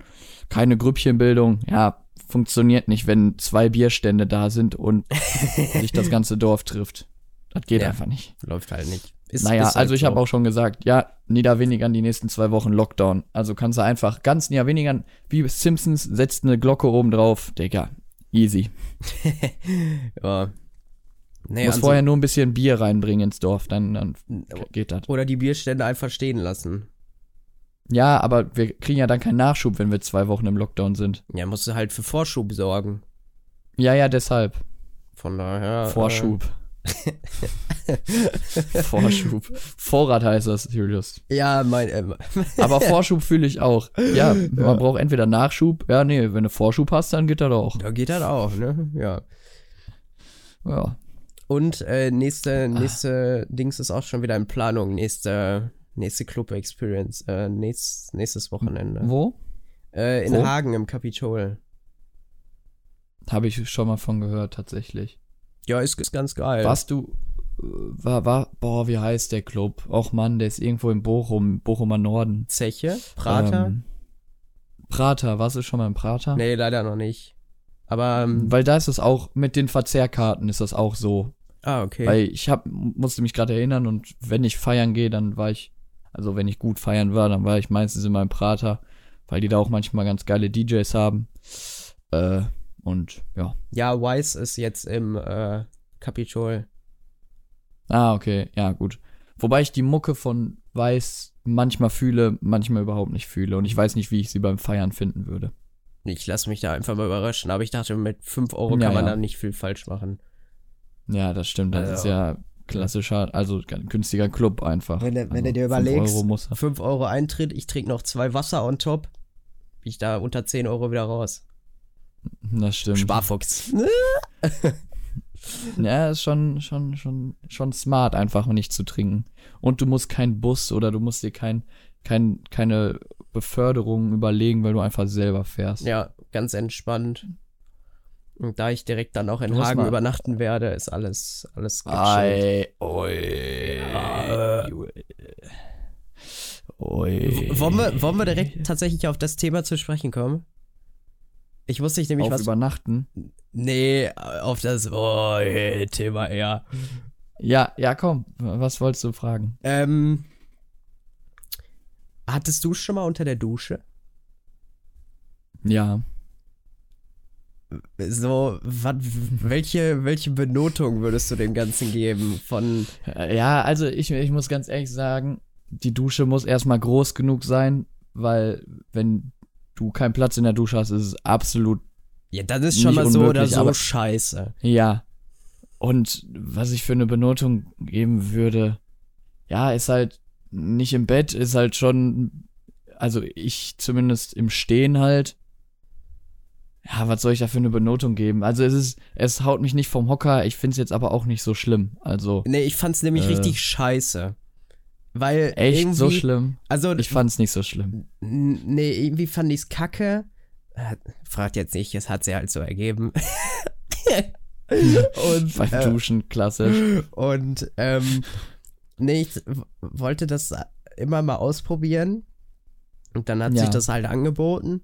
keine Grüppchenbildung. Ja, funktioniert nicht, wenn zwei Bierstände da sind und sich das ganze Dorf trifft. Das geht Ja. einfach nicht. Läuft halt nicht. Ist, naja, ist halt also ich so. habe auch schon gesagt, ja, Niederwenigern die nächsten zwei Wochen Lockdown. Also kannst du einfach ganz Niederwenigern, wie Simpsons, setzt eine Glocke oben drauf. Digga, easy. ja. Nee, Muss also- vorher nur ein bisschen Bier reinbringen ins Dorf, dann, dann geht das. Oder die Bierstände einfach stehen lassen. Ja, aber wir kriegen ja dann keinen Nachschub, wenn wir zwei Wochen im Lockdown sind. Ja, musst du halt für Vorschub sorgen. Ja, ja, deshalb. Von daher. Vorschub. Vorschub. Vorrat heißt das, Julius. Äh, ja, mein. Äh, Aber Vorschub fühle ich auch. Ja, man braucht entweder Nachschub. Ja, nee, wenn du Vorschub hast, dann geht das auch. da geht das auch, ne? Ja. Ja. Und äh, nächste, nächste Dings ist auch schon wieder in Planung. Nächste, nächste Club Experience. Äh, nächst, nächstes Wochenende. Wo? Äh, in Wo? Hagen im Kapitol. Habe ich schon mal von gehört, tatsächlich. Ja, ist, ist ganz geil. Warst du. äh, War, war, boah, wie heißt der Club? Och Mann, der ist irgendwo in Bochum, Bochumer Norden. Zeche? Prater? Ähm, Prater, warst du schon mal im Prater? nee, leider noch nicht. Aber. Ähm, Weil da ist es auch, mit den Verzehrkarten ist das auch so. Ah, okay. Weil ich hab, musste mich gerade erinnern und wenn ich feiern gehe, dann war ich, also wenn ich gut feiern war, dann war ich meistens immer im Prater, weil die da auch manchmal ganz geile DJs haben. Äh, und ja. ja, Wise ist jetzt im äh, Kapitol. Ah, okay, ja, gut. Wobei ich die Mucke von Weiß manchmal fühle, manchmal überhaupt nicht fühle. Und ich weiß nicht, wie ich sie beim Feiern finden würde. Ich lasse mich da einfach mal überraschen. Aber ich dachte, mit 5 Euro Ja, kann man ja. da nicht viel falsch machen. Ja, das stimmt. Das Also- ist ja klassischer, also günstiger Club einfach. Wenn du- wenn du also dir fünf überlegst, Euro muss er. 5 Euro Eintritt, ich trinke noch zwei Wasser on top. Bin ich da unter 10 Euro wieder raus. Das stimmt. Sparfuchs. Ja, ist schon, schon, schon, schon smart, einfach nicht zu trinken. Und du musst keinen Bus oder du musst dir kein, kein, keine Beförderung überlegen, weil du einfach selber fährst. Ja, ganz entspannt. Und da ich direkt dann auch in Du musst Hagen übernachten werde, ist alles, alles gechillt. Ei, oi, Ja. oi. W- Wollen wir, wollen wir direkt tatsächlich auf das Thema zu sprechen kommen? Ich wusste nicht nämlich auf was. übernachten? Nee, auf das oh, hey, Thema eher. Ja, ja, komm. Was wolltest du fragen? Ähm, hattest du schon mal unter der Dusche? Ja. So, wat, welche, welche Benotung würdest du dem Ganzen geben? Von, Äh, Ja, also ich, ich muss ganz ehrlich sagen, die Dusche muss erstmal groß genug sein, weil wenn du keinen Platz in der Dusche hast, ist es absolut ja, das ist schon mal so oder so aber- scheiße. Ja. Und was ich für eine Benotung geben würde, ja, ist halt nicht im Bett, ist halt schon, also ich zumindest im Stehen halt. Ja, was soll ich da für eine Benotung geben? Also es ist, es haut mich nicht vom Hocker, ich find's jetzt aber auch nicht so schlimm. Also Nee, ich fand's nämlich Äh. richtig scheiße. Weil echt so schlimm. Also, Ich fand's nicht so schlimm. nee, irgendwie fand ich's kacke. Äh, Fragt jetzt nicht, es hat sie halt so ergeben. und, Beim äh, Duschen, klassisch. Und ähm, nee, ich wollte das immer mal ausprobieren. Und dann hat Ja. sich das halt angeboten.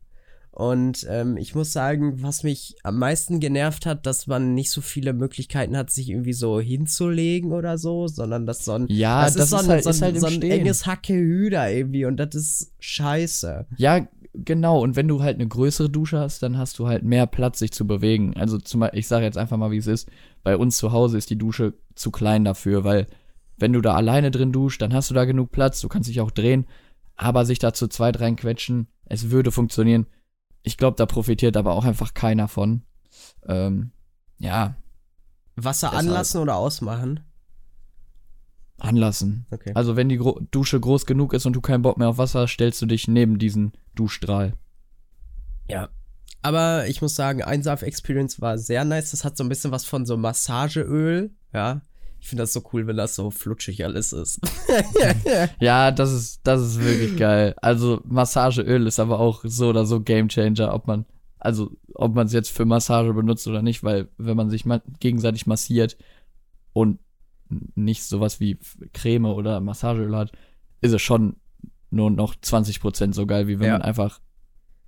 Und ähm, ich muss sagen, was mich am meisten genervt hat, dass man nicht so viele Möglichkeiten hat, sich irgendwie so hinzulegen oder so, sondern dass so ein, Ja, das, so ist, ein, halt, so ein, halt so ein enges Hackehüder irgendwie und das ist scheiße. Ja, genau. Und wenn du halt eine größere Dusche hast, dann hast du halt mehr Platz, sich zu bewegen. Also zum Beispiel, ich sage jetzt einfach mal, wie es ist. Bei uns zu Hause ist die Dusche zu klein dafür, weil wenn du da alleine drin duscht, dann hast du da genug Platz, du kannst dich auch drehen, aber sich da zu zweit reinquetschen, es würde funktionieren. Ich glaube, da profitiert aber auch einfach keiner von. Ähm, ja, Wasser Deshalb. anlassen oder ausmachen? anlassen. Okay. Also wenn die Gro Dusche groß genug ist und du keinen Bock mehr auf Wasser stellst du dich neben diesen Duschstrahl. Ja. Aber ich muss sagen, Einsaaf Experience war sehr nice. Das hat so ein bisschen was von so Massageöl. Ja. Ich finde das so cool, wenn das so flutschig alles ist. Ja, das ist, das ist wirklich geil. Also Massageöl ist aber auch so oder so Gamechanger, ob man, also ob man es jetzt für Massage benutzt oder nicht, weil wenn man sich ma gegenseitig massiert und nicht sowas wie Creme oder Massageöl hat, ist es schon nur noch 20% so geil, wie wenn Ja. man einfach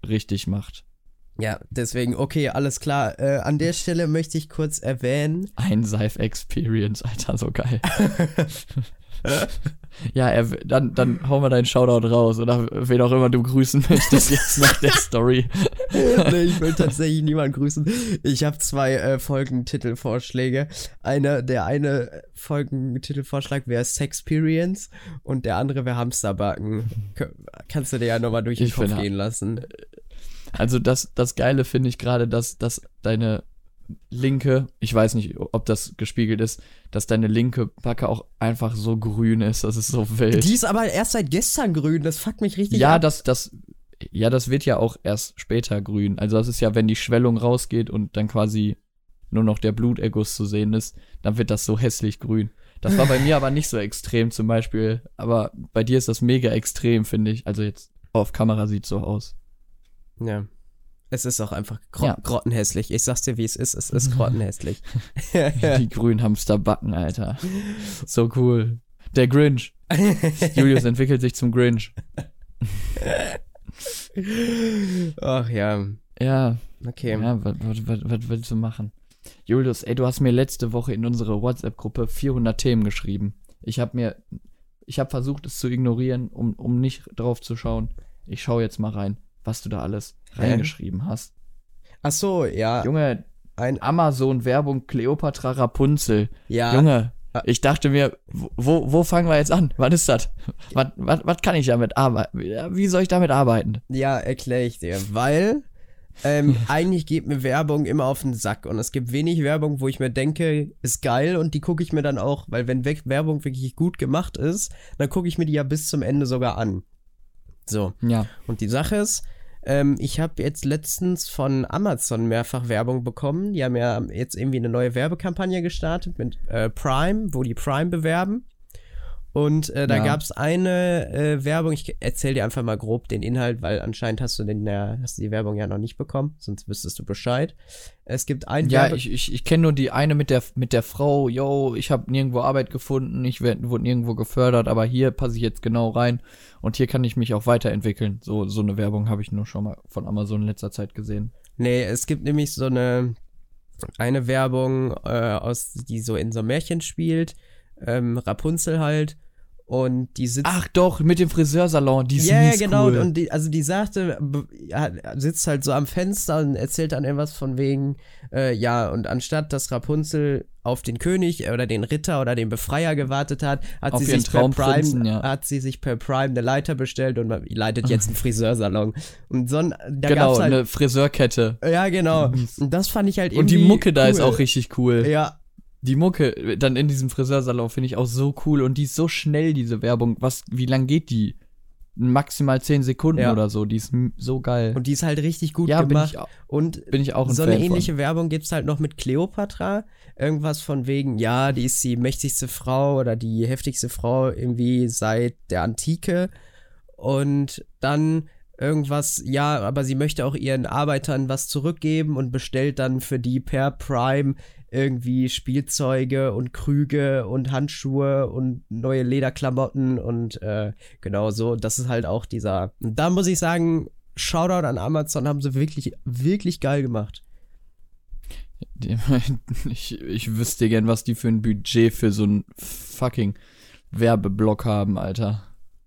richtig macht. Ja, deswegen, okay, alles klar. Äh, an der Stelle möchte ich kurz erwähnen. Ein Seife Experience, Alter, so geil. ja, er, dann, dann hau mal deinen Shoutout raus oder wen auch immer du grüßen möchtest jetzt nach der Story. nee, ich will tatsächlich niemanden grüßen. Ich habe zwei äh, Folgentitelvorschläge. Eine, der eine Folgentitelvorschlag wäre Sexperience und der andere wäre Hamsterbacken. Kannst du dir ja nochmal durch den Ich Kopf gehen lassen. Also das, das Geile finde ich gerade, dass, dass deine linke, ich weiß nicht, ob das gespiegelt ist, dass deine linke Backe auch einfach so grün ist. Das ist so wild. Die ist aber erst seit gestern grün, das fuckt mich richtig ja, ab. das, das, ja, das wird ja auch erst später grün. Also das ist ja, wenn die Schwellung rausgeht und dann quasi nur noch der Bluterguss zu sehen ist, dann wird das so hässlich grün. Das war bei mir aber nicht so extrem zum Beispiel, aber bei dir ist das mega extrem, finde ich. Also jetzt auf Kamera sieht so aus. Ja. Es ist auch einfach gro Ja. grottenhässlich. Ich sag's dir, wie es ist. Es ist grottenhässlich. Die grünen Hamsterbacken, Alter. So cool. Der Grinch. Julius entwickelt sich zum Grinch. Ach ja. Ja, Okay. ja, was, willst du machen? Julius, ey, du hast mir letzte Woche in unsere WhatsApp-Gruppe 400 Themen geschrieben. Ich habe mir, ich habe versucht, es zu ignorieren, um, um nicht drauf zu schauen. Ich schaue jetzt mal rein, was du da alles reingeschrieben hast. Ach so, ja. Junge, Ein, Amazon-Werbung Cleopatra Rapunzel. ja. Junge, Ah. ich dachte mir, wo, wo fangen wir jetzt an? Was ist das? Was, was, was kann ich damit arbeiten? Wie soll ich damit arbeiten? Ja, erkläre ich dir. Weil ähm, eigentlich geht mir Werbung immer auf den Sack. Und es gibt wenig Werbung, wo ich mir denke, ist geil und die gucke ich mir dann auch, weil wenn We Werbung wirklich gut gemacht ist, dann gucke ich mir die ja bis zum Ende sogar an. So. Ja. Und die Sache ist, Ähm, ich habe jetzt letztens von Amazon mehrfach Werbung bekommen. Die haben ja jetzt irgendwie eine neue Werbekampagne gestartet mit äh, Prime, wo die Prime bewerben. Und äh, da Ja. gab es eine äh, Werbung, ich erzähle dir einfach mal grob den Inhalt, weil anscheinend hast du, den, ja, hast du die Werbung ja noch nicht bekommen, sonst wüsstest du Bescheid. Es gibt ein Ja, Werbe ich, ich, ich kenne nur die eine mit der, mit der Frau, yo, ich habe nirgendwo Arbeit gefunden, ich werd, wurde nirgendwo gefördert, aber hier passe ich jetzt genau rein und hier kann ich mich auch weiterentwickeln. So, so eine Werbung habe ich nur schon mal von Amazon in letzter Zeit gesehen. Nee, es gibt nämlich so eine, eine Werbung, äh, aus, die so in so einem Märchen spielt, ähm, Rapunzel halt. Und die sitzt. Ach doch, mit dem Friseursalon, die ist ja, mies genau. cool. Und die, also die sagte, sitzt halt so am Fenster und erzählt dann irgendwas von wegen, äh, ja, und anstatt dass Rapunzel auf den König oder den Ritter oder den Befreier gewartet hat, hat Auf sie sich per Prime, ja. hat sie sich per Prime eine Leiter bestellt und leitet jetzt einen Friseursalon. Und so ein, da genau, halt, eine Friseurkette. ja, genau. Mies. Und das fand ich halt Und irgendwie die Mucke da ist auch richtig cool. Ja, Die Mucke dann in diesem Friseursalon finde ich auch so cool und die ist so schnell, diese Werbung. Was, wie lang geht die? Maximal 10 Sekunden Ja. oder so. Die ist so geil. und die ist halt richtig gut ja, bin gemacht. ich, au- und bin ich auch ein so Fan eine ähnliche von. Werbung gibt's halt noch mit Cleopatra. Irgendwas von wegen, ja, die ist die mächtigste Frau oder die heftigste Frau irgendwie seit der Antike. Und dann irgendwas, ja, aber sie möchte auch ihren Arbeitern was zurückgeben und bestellt dann für die per Prime irgendwie Spielzeuge und Krüge und Handschuhe und neue Lederklamotten und äh, genau so. Das ist halt auch dieser. Und da muss ich sagen, Shoutout an Amazon haben sie wirklich, wirklich geil gemacht. Die- Ich, ich wüsste gern, was die für ein Budget für so einen fucking Werbeblock haben, Alter.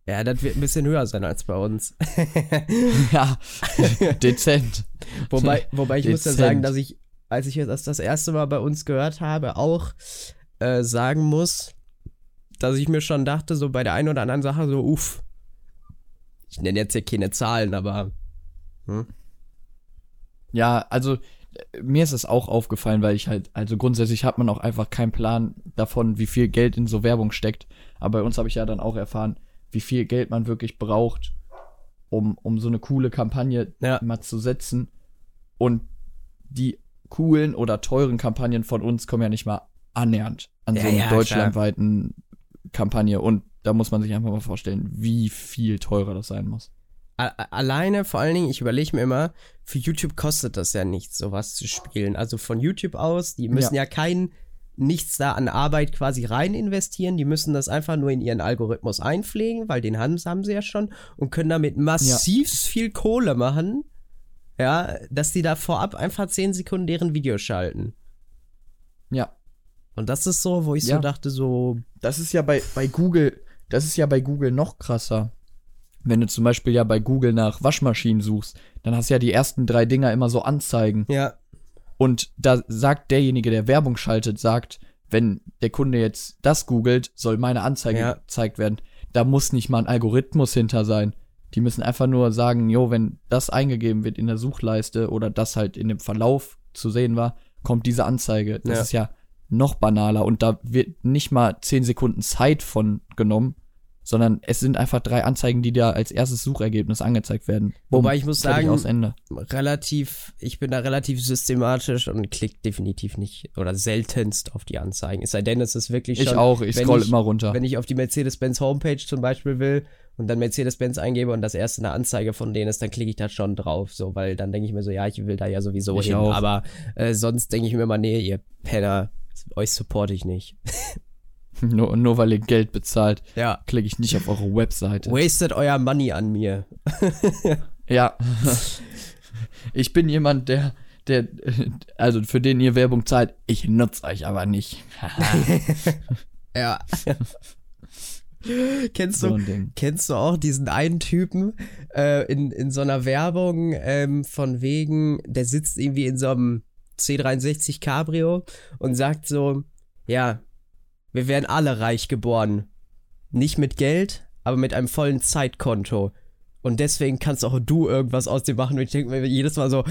Ja, das wird ein bisschen höher sein als bei uns. ja, dezent. wobei, wobei ich muss ja Dezent. sagen, dass ich, als ich das das erste Mal bei uns gehört habe, auch äh, sagen muss, dass ich mir schon dachte, so bei der einen oder anderen Sache, so, uff. Ich nenne jetzt hier keine Zahlen, aber. Hm? Ja, also mir ist es auch aufgefallen, weil ich halt, also grundsätzlich hat man auch einfach keinen Plan davon, wie viel Geld in so Werbung steckt. Aber bei uns habe ich ja dann auch erfahren, wie viel Geld man wirklich braucht, um, um so eine coole Kampagne Ja. mal zu setzen. Und die coolen oder teuren Kampagnen von uns kommen ja nicht mal annähernd an so Ja, einer ja, deutschlandweiten Kampagne. Und da muss man sich einfach mal vorstellen, wie viel teurer das sein muss. Alleine, vor allen Dingen, ich überlege mir immer, für YouTube kostet das ja nichts, sowas zu spielen. Also von YouTube aus, die müssen ja, kein nichts da an Arbeit quasi rein investieren. Die müssen das einfach nur in ihren Algorithmus einpflegen, weil den haben, haben sie ja schon und können damit massiv viel Kohle machen. Ja, dass die da vorab einfach 10 Sekunden deren Video schalten. Ja, Und das ist so, wo ich Ja. so dachte, so, Das ist ja bei, bei Google, das ist ja bei Google noch krasser. Wenn du zum Beispiel ja bei Google nach Waschmaschinen suchst, dann hast du ja die ersten drei Dinger immer so Anzeigen. ja, Und da sagt derjenige, der Werbung schaltet, sagt, wenn der Kunde jetzt das googelt, soll meine Anzeige Ja. gezeigt werden. Da muss nicht mal ein Algorithmus hinter sein. Die müssen einfach nur sagen, jo, wenn das eingegeben wird in der Suchleiste oder das halt in dem Verlauf zu sehen war, kommt diese Anzeige. Das Ja. ist ja noch banaler und da wird nicht mal 10 Sekunden Zeit von genommen, sondern es sind einfach drei Anzeigen, die da als erstes Suchergebnis angezeigt werden. Wobei ich muss sagen, Ende. relativ, ich bin da relativ systematisch und klick definitiv nicht oder seltenst auf die Anzeigen. Es sei denn, es ist wirklich Ich schon, auch, ich scroll ich- immer runter. wenn ich auf die Mercedes-Benz Homepage zum Beispiel will und dann Mercedes-Benz eingebe und das erste eine Anzeige von denen ist, dann klicke ich da schon drauf, so, weil dann denke ich mir so, ja, ich will da ja sowieso Ich hin. auch. Aber äh, sonst denke ich mir immer, nee, ihr Penner, euch supporte ich nicht. Nur, nur weil ihr Geld bezahlt, Ja. klicke ich nicht auf eure Webseite. Wasted euer Money an mir. Ja. ich bin jemand, der, der, also für den ihr Werbung zahlt, ich nutze euch aber nicht. Ja. Kennst so du. Kennst du auch diesen einen Typen äh, in, in so einer Werbung ähm, von wegen, der sitzt irgendwie in so einem C63 Cabrio und sagt so, ja, wir werden alle reich geboren. Nicht mit Geld, aber mit einem vollen Zeitkonto. Und deswegen kannst auch du irgendwas aus dir machen. Und ich denke mir jedes Mal so,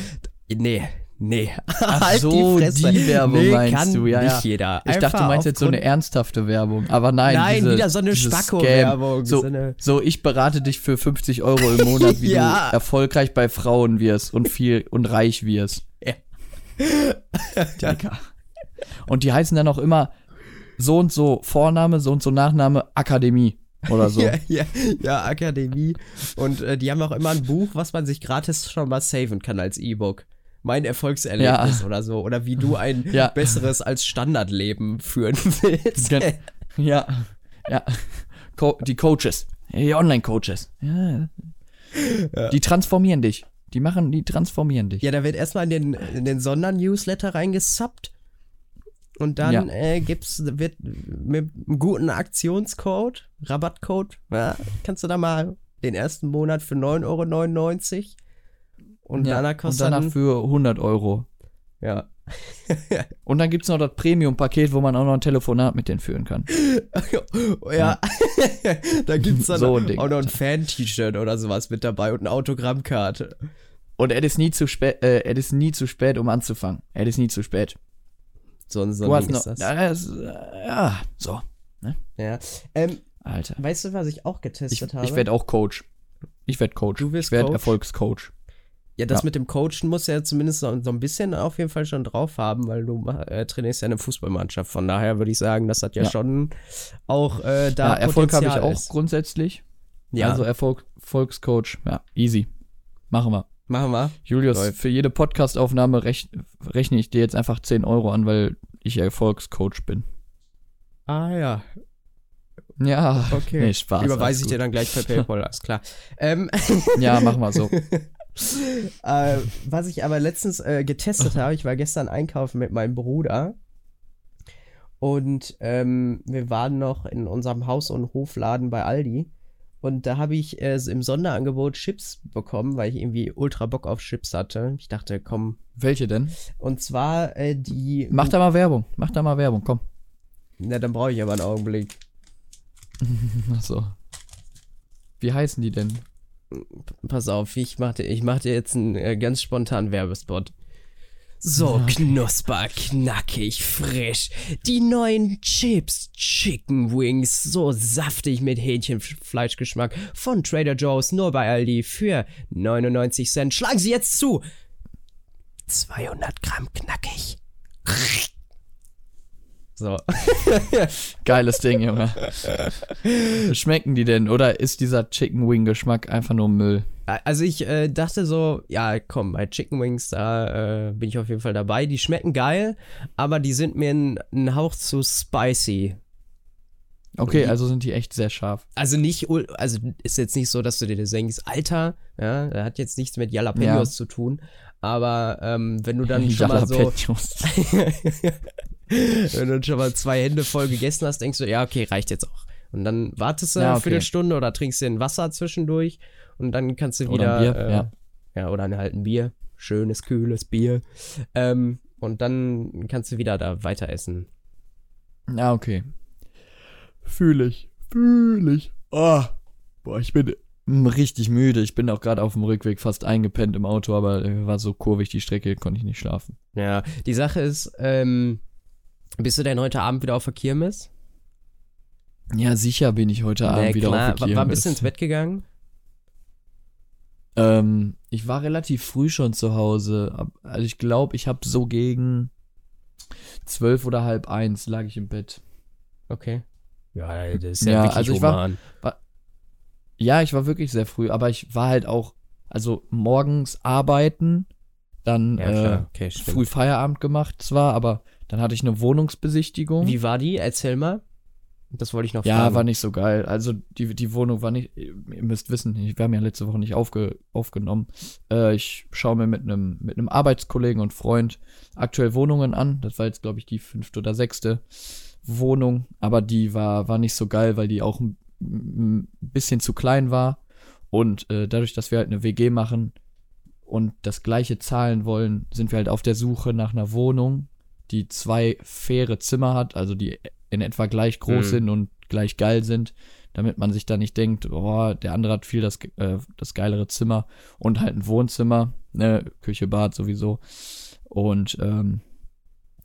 nee, Nee. Ach Halt so, die, Fresse. die Werbung nee, meinst kann du, ja, nicht jeder. Ich dachte, du meinst jetzt so eine ernsthafte Werbung. Aber nein, Nein, diese, wieder so eine Spacko-Werbung. So, So so, ich berate dich für 50 Euro im Monat, wie Ja. du erfolgreich bei Frauen wirst und viel und reich wirst. Ja. Digga. Und die heißen dann auch immer so und so Vorname, so und so Nachname, Akademie oder so. Ja, ja, ja, Akademie. Und äh, die haben auch immer ein Buch, was man sich gratis schon mal saven kann als E-Book. Mein Erfolgserlebnis Ja. oder so. Oder wie du ein Ja. besseres als Standardleben führen willst. Ja, ja. Co die Coaches, die Online-Coaches. Ja. Die transformieren dich. Die machen, die transformieren dich. Ja, da wird erstmal in den, in den Sondern-Newsletter reingesubbt. Und dann Ja. äh, gibt's, wird mit einem guten Aktionscode, Rabattcode, ja, kannst du da mal den ersten Monat für 9,99 Euro. Und Ja, danach und kostet danach dann, für 100 Euro. ja. Und dann gibt's noch das Premium-Paket, wo man auch noch ein Telefonat mit denen führen kann. ja. da gibt's dann So Ding, auch noch ein. Fan-T-Shirt oder sowas mit dabei und eine Autogrammkarte. Und es ist nie zu spät, äh, es ist nie zu spät, um anzufangen. Es ist nie zu spät. So ein, so Ding noch, ist das. ja, das, äh, ja, so, Ja. Ähm, Alter. weißt du, was ich auch Ich, getestet habe? ich werde auch Coach. Ich werde Coach. Du wirst ich werde Coach? Erfolgscoach. Ja, das Ja. mit dem Coachen muss ja zumindest so, so ein bisschen auf jeden Fall schon drauf haben, weil du äh, trainierst ja eine Fußballmannschaft. Von daher würde ich sagen, das hat ja, Ja. schon auch äh, da ja, Erfolg habe ich auch ist. grundsätzlich. Ja, Also Erfolg, Erfolgscoach. Ja, easy. Machen wir. machen wir. Julius, Läuft. für jede Podcastaufnahme rech, rechne ich dir jetzt einfach 10 Euro an, weil ich Erfolgscoach bin. Ah ja, Ja, okay. Nee, Spaß. Überweise ich dir gut. dann gleich per PayPal, alles klar. Ähm, Ja, machen wir so. äh, was ich aber letztens äh, getestet habe, ich war gestern einkaufen mit meinem Bruder und ähm, wir waren noch in unserem Haus- und Hofladen bei Aldi und da habe ich äh, im Sonderangebot Chips bekommen, weil ich irgendwie ultra Bock auf Chips hatte. Ich dachte, komm. Welche denn? Und zwar äh, die. Mach da mal Werbung. Mach da mal Werbung, komm. Na, dann brauche ich aber einen Augenblick. Ach so. Wie heißen die denn? Pass auf, ich mache ich mach dir jetzt einen äh, ganz spontanen Werbespot. So knusper, knackig, frisch. Die neuen Chips Chicken Wings, so saftig mit Hähnchenfleischgeschmack von Trader Joe's nur bei Aldi für 99 Cent. Schlagen Sie jetzt zu. 200 Gramm knackig. So. Geiles Ding, Junge. Schmecken die denn? Oder ist dieser Chicken Wing Geschmack einfach nur Müll? Also ich äh, dachte so, ja komm, bei Chicken Wings, da äh, bin ich auf jeden Fall dabei. Die schmecken geil, aber die sind mir ein, ein Hauch zu spicy. Okay, also sind die echt sehr scharf. Also nicht, also ist jetzt nicht so, dass du dir das denkst, Alter, ja, das hat jetzt nichts mit Jalapenos Ja. zu tun. Aber ähm, wenn du dann schon mal so, Jalapenos. wenn du schon mal zwei Hände voll gegessen hast, denkst du, ja, okay, reicht jetzt auch. Und dann wartest du Ja, eine okay. Viertelstunde oder trinkst dir ein Wasser zwischendurch und dann kannst du Oder wieder. ein Bier, äh, ja. ja, oder ein, halt ein Bier. Schönes, kühles Bier. Ähm, und dann kannst du wieder da weiter essen. Ja, okay. Fühle ich. Fühle ich. Ah. Boah, ich bin mm, richtig müde. Ich bin auch gerade auf dem Rückweg fast eingepennt im Auto, aber äh, war so kurvig die Strecke, konnte ich nicht schlafen. Ja, die Sache ist, ähm, bist du denn heute Abend wieder auf der Kirmes? Ja, sicher bin ich heute Abend Nee, wieder klar. auf der W- Wann bist du Kirmes. ins Bett gegangen? Ähm, ich war relativ früh schon zu Hause. Also ich glaube, ich habe so gegen zwölf oder halb eins lag ich im Bett. Okay. Ja, das ist ja ja, Ja, wirklich also ich war- human. Ja, ich war wirklich sehr früh, aber ich war halt auch, also morgens arbeiten, dann ja, äh. Okay, früh Feierabend gemacht zwar, aber dann hatte ich eine Wohnungsbesichtigung. Wie war die? Erzähl mal. Das wollte ich noch ja, fragen. war nicht so geil. Also die, die Wohnung war nicht, ihr müsst wissen, ich- wir haben ja letzte Woche nicht aufge, aufgenommen. Äh, ich schaue mir mit einem mit einem Arbeitskollegen und Freund aktuell Wohnungen an. Das war jetzt, glaube ich, die fünfte oder sechste Wohnung, aber die war, war nicht so geil, weil die auch ein, ein bisschen zu klein war. Und äh, dadurch, dass wir halt eine WG machen und das gleiche zahlen wollen, sind wir halt auf der Suche nach einer Wohnung, die zwei faire Zimmer hat, also die in etwa gleich groß Mhm. sind und gleich geil sind, damit man sich da nicht denkt, oh, der andere hat viel das, äh, das geilere Zimmer und halt ein Wohnzimmer, ne, Küche, Bad sowieso. Und ähm,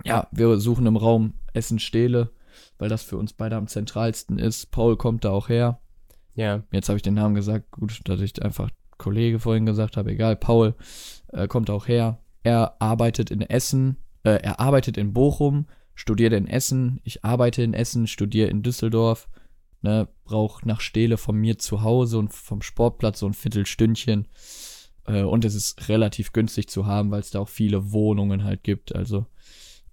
ja, wir suchen im Raum Essen-Stehle, weil das für uns beide am zentralsten ist. Paul kommt da auch her. Ja. Jetzt habe ich den Namen gesagt, gut, dass ich einfach Kollege vorhin gesagt habe, egal, Paul äh, kommt auch her. Er arbeitet in Essen, äh, er arbeitet in Bochum, studiert in Essen, ich arbeite in Essen, studiere in Düsseldorf, ne, brauche nach Stele von mir zu Hause und vom Sportplatz so ein Viertelstündchen. Äh, und es ist relativ günstig zu haben, weil es da auch viele Wohnungen halt gibt. Also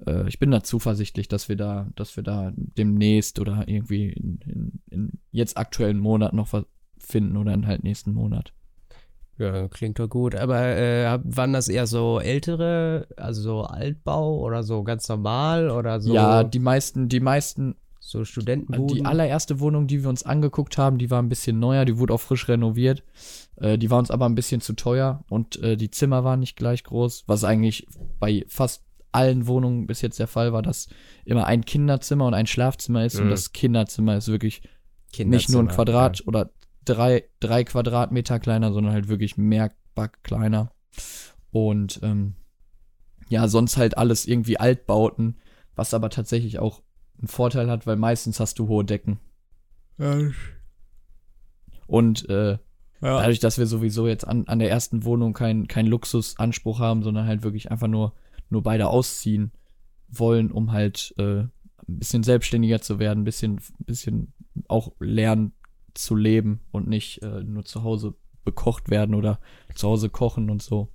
äh, ich bin da zuversichtlich, dass wir da, dass wir da demnächst oder irgendwie in, in, in jetzt aktuellen Monat noch was finden oder in halt nächsten Monat. Ja, klingt doch gut. Aber äh, waren das eher so ältere, also so Altbau oder so ganz normal oder so? Ja, die meisten, die meisten, so Studentenbuden. die allererste Wohnung, die wir uns angeguckt haben, die war ein bisschen neuer, die wurde auch frisch renoviert. Äh, die war uns aber ein bisschen zu teuer und äh, die Zimmer waren nicht gleich groß, was eigentlich bei fast allen Wohnungen bis jetzt der Fall war, dass immer ein Kinderzimmer und ein Schlafzimmer ist Mhm. und das Kinderzimmer ist wirklich nicht nur ein Kinderzimmer, Quadrat oder drei, drei Quadratmeter kleiner, sondern halt wirklich merkbar kleiner. Und ähm, ja, sonst halt alles irgendwie Altbauten, was aber tatsächlich auch einen Vorteil hat, weil meistens hast du hohe Decken. Ja. Und äh, Ja. dadurch, dass wir sowieso jetzt an, an der ersten Wohnung keinen kein Luxusanspruch haben, sondern halt wirklich einfach nur, nur beide ausziehen wollen, um halt äh, ein bisschen selbstständiger zu werden, ein bisschen, bisschen auch lernen zu leben und nicht äh, nur zu Hause bekocht werden oder zu Hause kochen und so.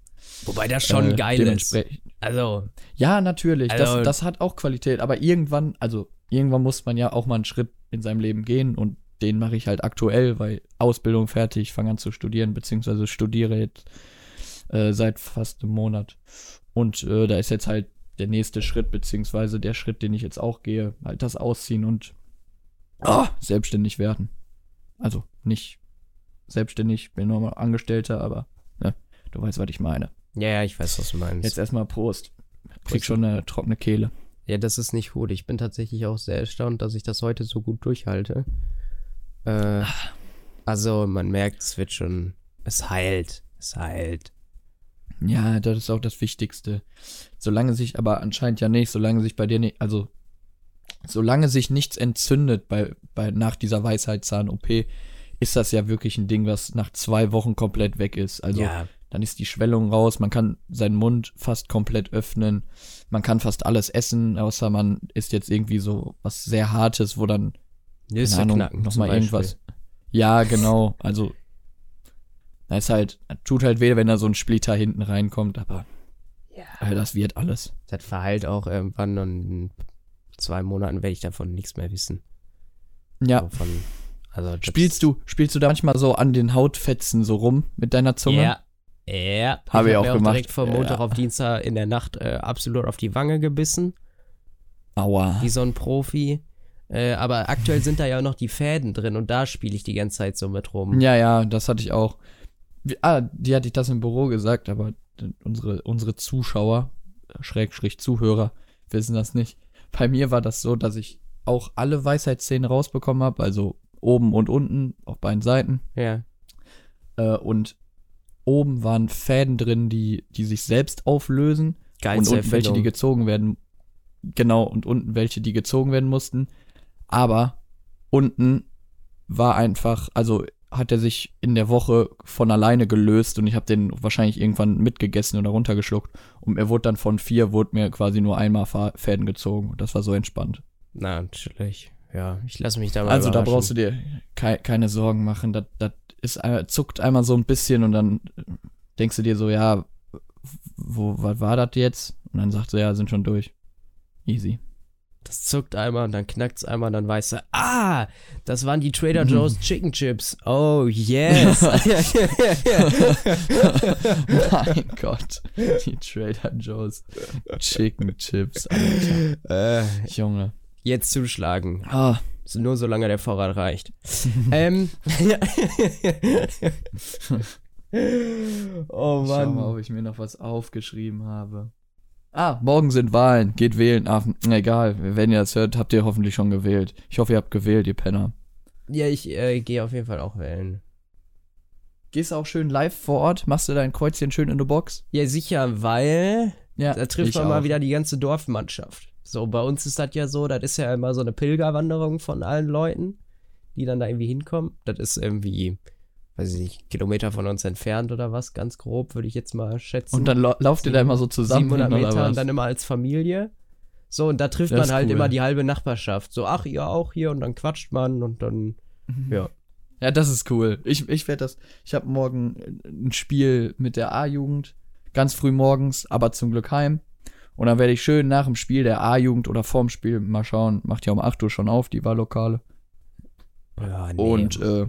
Wobei das schon Äh, geil ist. Also, Ja, natürlich, Also- das, das hat auch Qualität, aber irgendwann, also irgendwann muss man ja auch mal einen Schritt in seinem Leben gehen und den mache ich halt aktuell, weil Ausbildung fertig, fange an zu studieren, beziehungsweise studiere jetzt äh, seit fast einem Monat. Und äh, da ist jetzt halt der nächste Schritt, beziehungsweise der Schritt, den ich jetzt auch gehe, halt das Ausziehen und ah, selbstständig werden. Also nicht selbstständig, bin nochmal Angestellter, aber ne, du weißt, was ich meine. ja, ja, ich weiß, was du meinst. Jetzt erstmal Prost. Krieg schon eine trockene Kehle. Ja, das ist nicht gut. Ich bin tatsächlich auch sehr erstaunt, dass ich das heute so gut durchhalte. Äh, also, man merkt, es wird schon. Es heilt. Es heilt. Ja, das ist auch das Wichtigste. Solange sich, aber anscheinend ja nicht, solange sich bei dir nicht, also solange sich nichts entzündet bei, bei nach dieser Weisheitszahn-OP, ist das ja wirklich ein Ding, was nach zwei Wochen komplett weg ist. Also ja, dann ist die Schwellung raus, man kann seinen Mund fast komplett öffnen, man kann fast alles essen, außer man isst jetzt irgendwie so was sehr Hartes, wo dann Nüsse keine Ahnung, knacken. noch mal irgendwas. Ja, genau. Also, da ist halt, tut halt weh, wenn da so ein Splitter hinten reinkommt, aber Ja. das wird alles. Das verheilt auch irgendwann und zwei Monaten werde ich davon nichts mehr wissen. Ja. So Von, also Spielst du, spielst du da manchmal so an den Hautfetzen so rum mit deiner Zunge? Ja. Ja. Hab ich hab auch gemacht. direkt von Montag Ja. auf Dienstag in der Nacht äh, absolut auf die Wange gebissen, Aua. wie so ein Profi. Äh, aber aktuell sind da ja noch die Fäden drin und da spiele ich die ganze Zeit so mit rum. Ja, ja, das hatte ich auch. Wie, ah, die hatte ich das im Büro gesagt, aber unsere, unsere Zuschauer, Schrägstrich Zuhörer, wissen das nicht. Bei mir war das so, dass ich auch alle Weisheitszähne rausbekommen habe, also oben und unten auf beiden Seiten. Ja. Äh, und oben waren Fäden drin, die, die sich selbst auflösen. und Geilste unten welche, die gezogen werden. Genau, und unten welche, die gezogen werden mussten. Aber unten war einfach, also hat er sich in der Woche von alleine gelöst und ich habe den wahrscheinlich irgendwann mitgegessen oder runtergeschluckt. Und er wurde dann von vier, wurde mir quasi nur einmal Fäden gezogen. Das war so entspannt. Na, natürlich. Ja, ich lasse mich da mal Also da brauchst du dir kei keine Sorgen machen. Das, das ist, zuckt einmal so ein bisschen und dann denkst du dir so, ja, wo, was war das jetzt? Und dann sagst du, ja, sind schon durch. Easy. Das zuckt einmal und dann knackt's einmal und dann weißt du, ah, das waren die Trader Joe's Chicken Chips. Oh, yes. mein Gott. Die Trader Joe's Chicken Chips, Alter. äh, Junge. jetzt zuschlagen. Ah, So- Nur solange der Vorrat reicht. ähm. oh schau mal, Mann. ob ich mir noch was aufgeschrieben habe. Ah, morgen sind Wahlen. Geht wählen. Ah, egal. Wenn ihr das hört, habt ihr hoffentlich schon gewählt. Ich hoffe, ihr habt gewählt, ihr Penner. Ja, ich äh, gehe auf jeden Fall auch wählen. Gehst du auch schön live vor Ort? Machst du dein Kreuzchen schön in der Box? Ja, sicher, weil Ja, Da trifft man mal auch. wieder die ganze Dorfmannschaft. So, bei uns ist das ja so, das ist ja immer so eine Pilgerwanderung von allen Leuten, die dann da irgendwie hinkommen. Das ist irgendwie, weiß ich nicht, Kilometer von uns entfernt oder was, ganz grob, würde ich jetzt mal schätzen. Und dann lau- lauft ihr da immer so zusammen 700 hin, oder Meter was? und dann immer als Familie. So, und da trifft Das man halt cool. immer die halbe Nachbarschaft. So, ach, ihr auch hier und dann quatscht man und dann, ja. Ja, das ist cool. Ich, ich werde das. Ich habe morgen äh, ein Spiel mit der A-Jugend. Ganz früh morgens, aber zum Glück heim. Und dann werde ich schön nach dem Spiel der A-Jugend oder vorm Spiel mal schauen. Macht ja um 8 Uhr schon auf, die Wahllokale. ja nee. Und äh,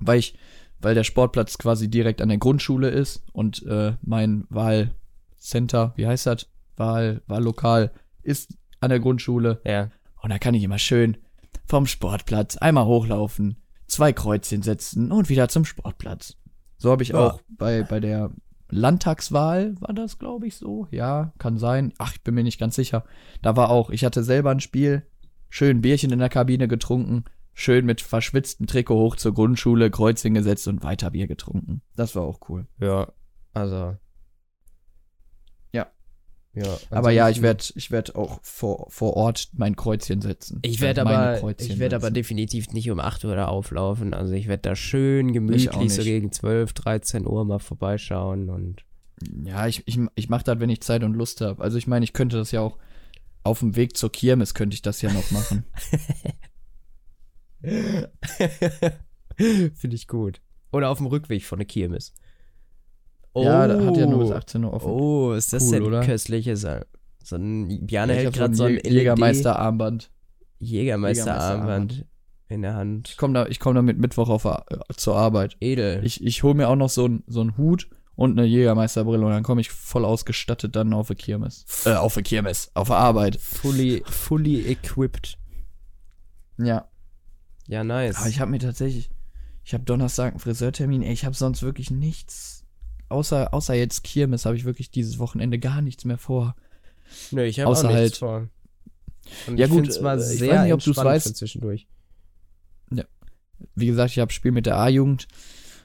weil ich, weil der Sportplatz quasi direkt an der Grundschule ist und äh, mein Wahlcenter, wie heißt das? Wahl, Wahllokal ist an der Grundschule. ja. Und da kann ich immer schön vom Sportplatz einmal hochlaufen, zwei Kreuzchen setzen und wieder zum Sportplatz. So habe ich Ja. auch bei, bei der Landtagswahl, war das, glaube ich, so? Ja, kann sein. Ach, ich bin mir nicht ganz sicher. Da war auch, ich hatte selber ein Spiel, schön Bierchen in der Kabine getrunken, schön mit verschwitztem Trikot hoch zur Grundschule, Kreuzchen gesetzt und weiter Bier getrunken. Das war auch cool. Ja, also. Ja. Ja. Aber ja, ich werde ich werd auch vor, vor Ort mein Kreuzchen setzen. Ich werde Meine aber, Kreuzchen ich werde aber definitiv nicht um 8 Uhr da auflaufen. Also ich werde da schön gemütlich so gegen 12, 13 Uhr mal vorbeischauen und Ja, ich, ich, ich mache das, wenn ich Zeit und Lust habe. Also ich meine, ich könnte das ja auch auf dem Weg zur Kirmes könnte ich das ja noch machen. finde ich gut. Oder auf dem Rückweg von der Kirmes. Ja, da hat ja nur bis 18 Uhr offen. Oh, ist das Cool, denn oder? köstliches? So ein Bjarne ich hält gerade so so ein ein Jä- Jägermeister-Armband. Jägermeister-Armband in der Hand. Ich komme da, ich komm damit Mittwoch auf, äh, zur Arbeit. Edel. Ich, ich hole mir auch noch so einen so Hut und eine Jägermeisterbrille und dann komme ich voll ausgestattet dann auf die Kirmes. Äh, auf die Kirmes, auf der Arbeit. fully, fully equipped. Ja. Ja, nice. Aber ich habe mir tatsächlich, ich habe Donnerstag einen Friseurtermin. Ey, ich habe sonst wirklich nichts. Außer, außer jetzt Kirmes habe ich wirklich dieses Wochenende gar nichts mehr vor. Nö, ich habe auch Außer nichts halt- vor. Und Ja ich gut, find's mal äh, ich sehr weiß nicht, ob weißt. für zwischendurch. Wie gesagt, ich habe Spiel mit der A-Jugend.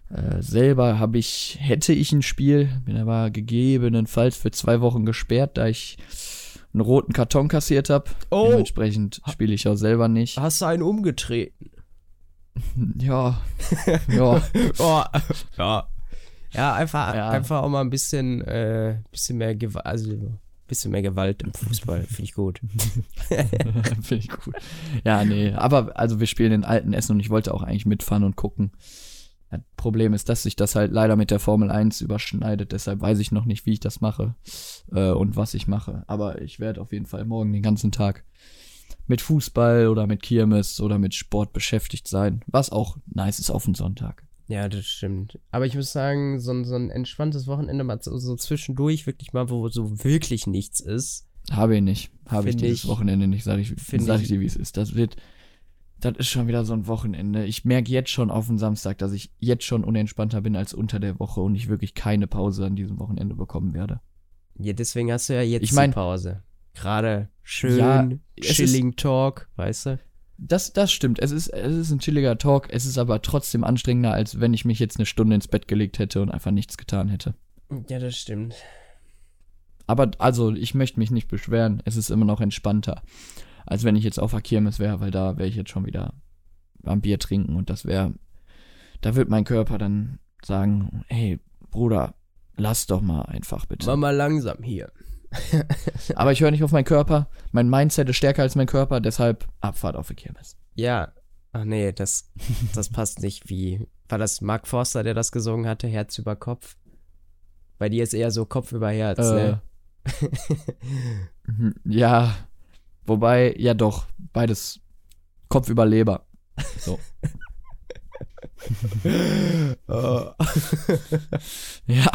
Äh, selber habe ich, hätte ich ein Spiel, bin aber gegebenenfalls für zwei Wochen gesperrt, da ich einen roten Karton kassiert habe. Oh, Dementsprechend spiele ich auch selber nicht. hast du einen umgetreten? Ja. ja. Oh, ja. Ja, einfach, Ja. einfach auch mal ein bisschen, äh, bisschen mehr Gewalt, also bisschen mehr Gewalt im Fußball, finde ich gut. Finde ich gut. Ja, nee. Aber also wir spielen in alten Essen und ich wollte auch eigentlich mitfahren und gucken. Das Problem ist, dass sich das halt leider mit der Formel 1 überschneidet. Deshalb weiß ich noch nicht, wie ich das mache äh, und was ich mache. Aber ich werde auf jeden Fall morgen den ganzen Tag mit Fußball oder mit Kirmes oder mit Sport beschäftigt sein. Was auch nice ist auf den Sonntag. Ja, das stimmt. Aber ich muss sagen, so ein, so ein entspanntes Wochenende mal so, so zwischendurch wirklich mal, wo so wirklich nichts ist. Habe ich nicht. Habe ich dieses ich- Wochenende nicht, sage ich, sag ich- ich dir, wie es ist. Das wird, das ist schon wieder so ein Wochenende. Ich merke jetzt schon auf den Samstag, dass ich jetzt schon unentspannter bin als unter der Woche und ich wirklich keine Pause an diesem Wochenende bekommen werde. Ja, deswegen hast du ja jetzt Ich mein- die Pause. Gerade schön, Ja, chilling Talk, weißt du? Das, das stimmt. Es ist, es ist ein chilliger Talk. Es ist aber trotzdem anstrengender, als wenn ich mich jetzt eine Stunde ins Bett gelegt hätte und einfach nichts getan hätte. Ja, das stimmt. Aber also, ich möchte mich nicht beschweren. Es ist immer noch entspannter, als wenn ich jetzt auf der Kirmes wäre, weil da wäre ich jetzt schon wieder am Bier trinken und das wäre, da wird mein Körper dann sagen, hey, Bruder, lass doch mal einfach bitte. Mach mal langsam hier. Aber ich höre nicht auf meinen Körper. Mein Mindset ist stärker als mein Körper, deshalb Abfahrt auf die Kirmes. Ja. Ach nee, das, das passt nicht wie. War das Mark Forster, der das gesungen hatte? Herz über Kopf? Bei dir ist eher so Kopf über Herz, ne? Mhm, ja, wobei, ja doch, beides Kopf über Leber. Oh. Ja.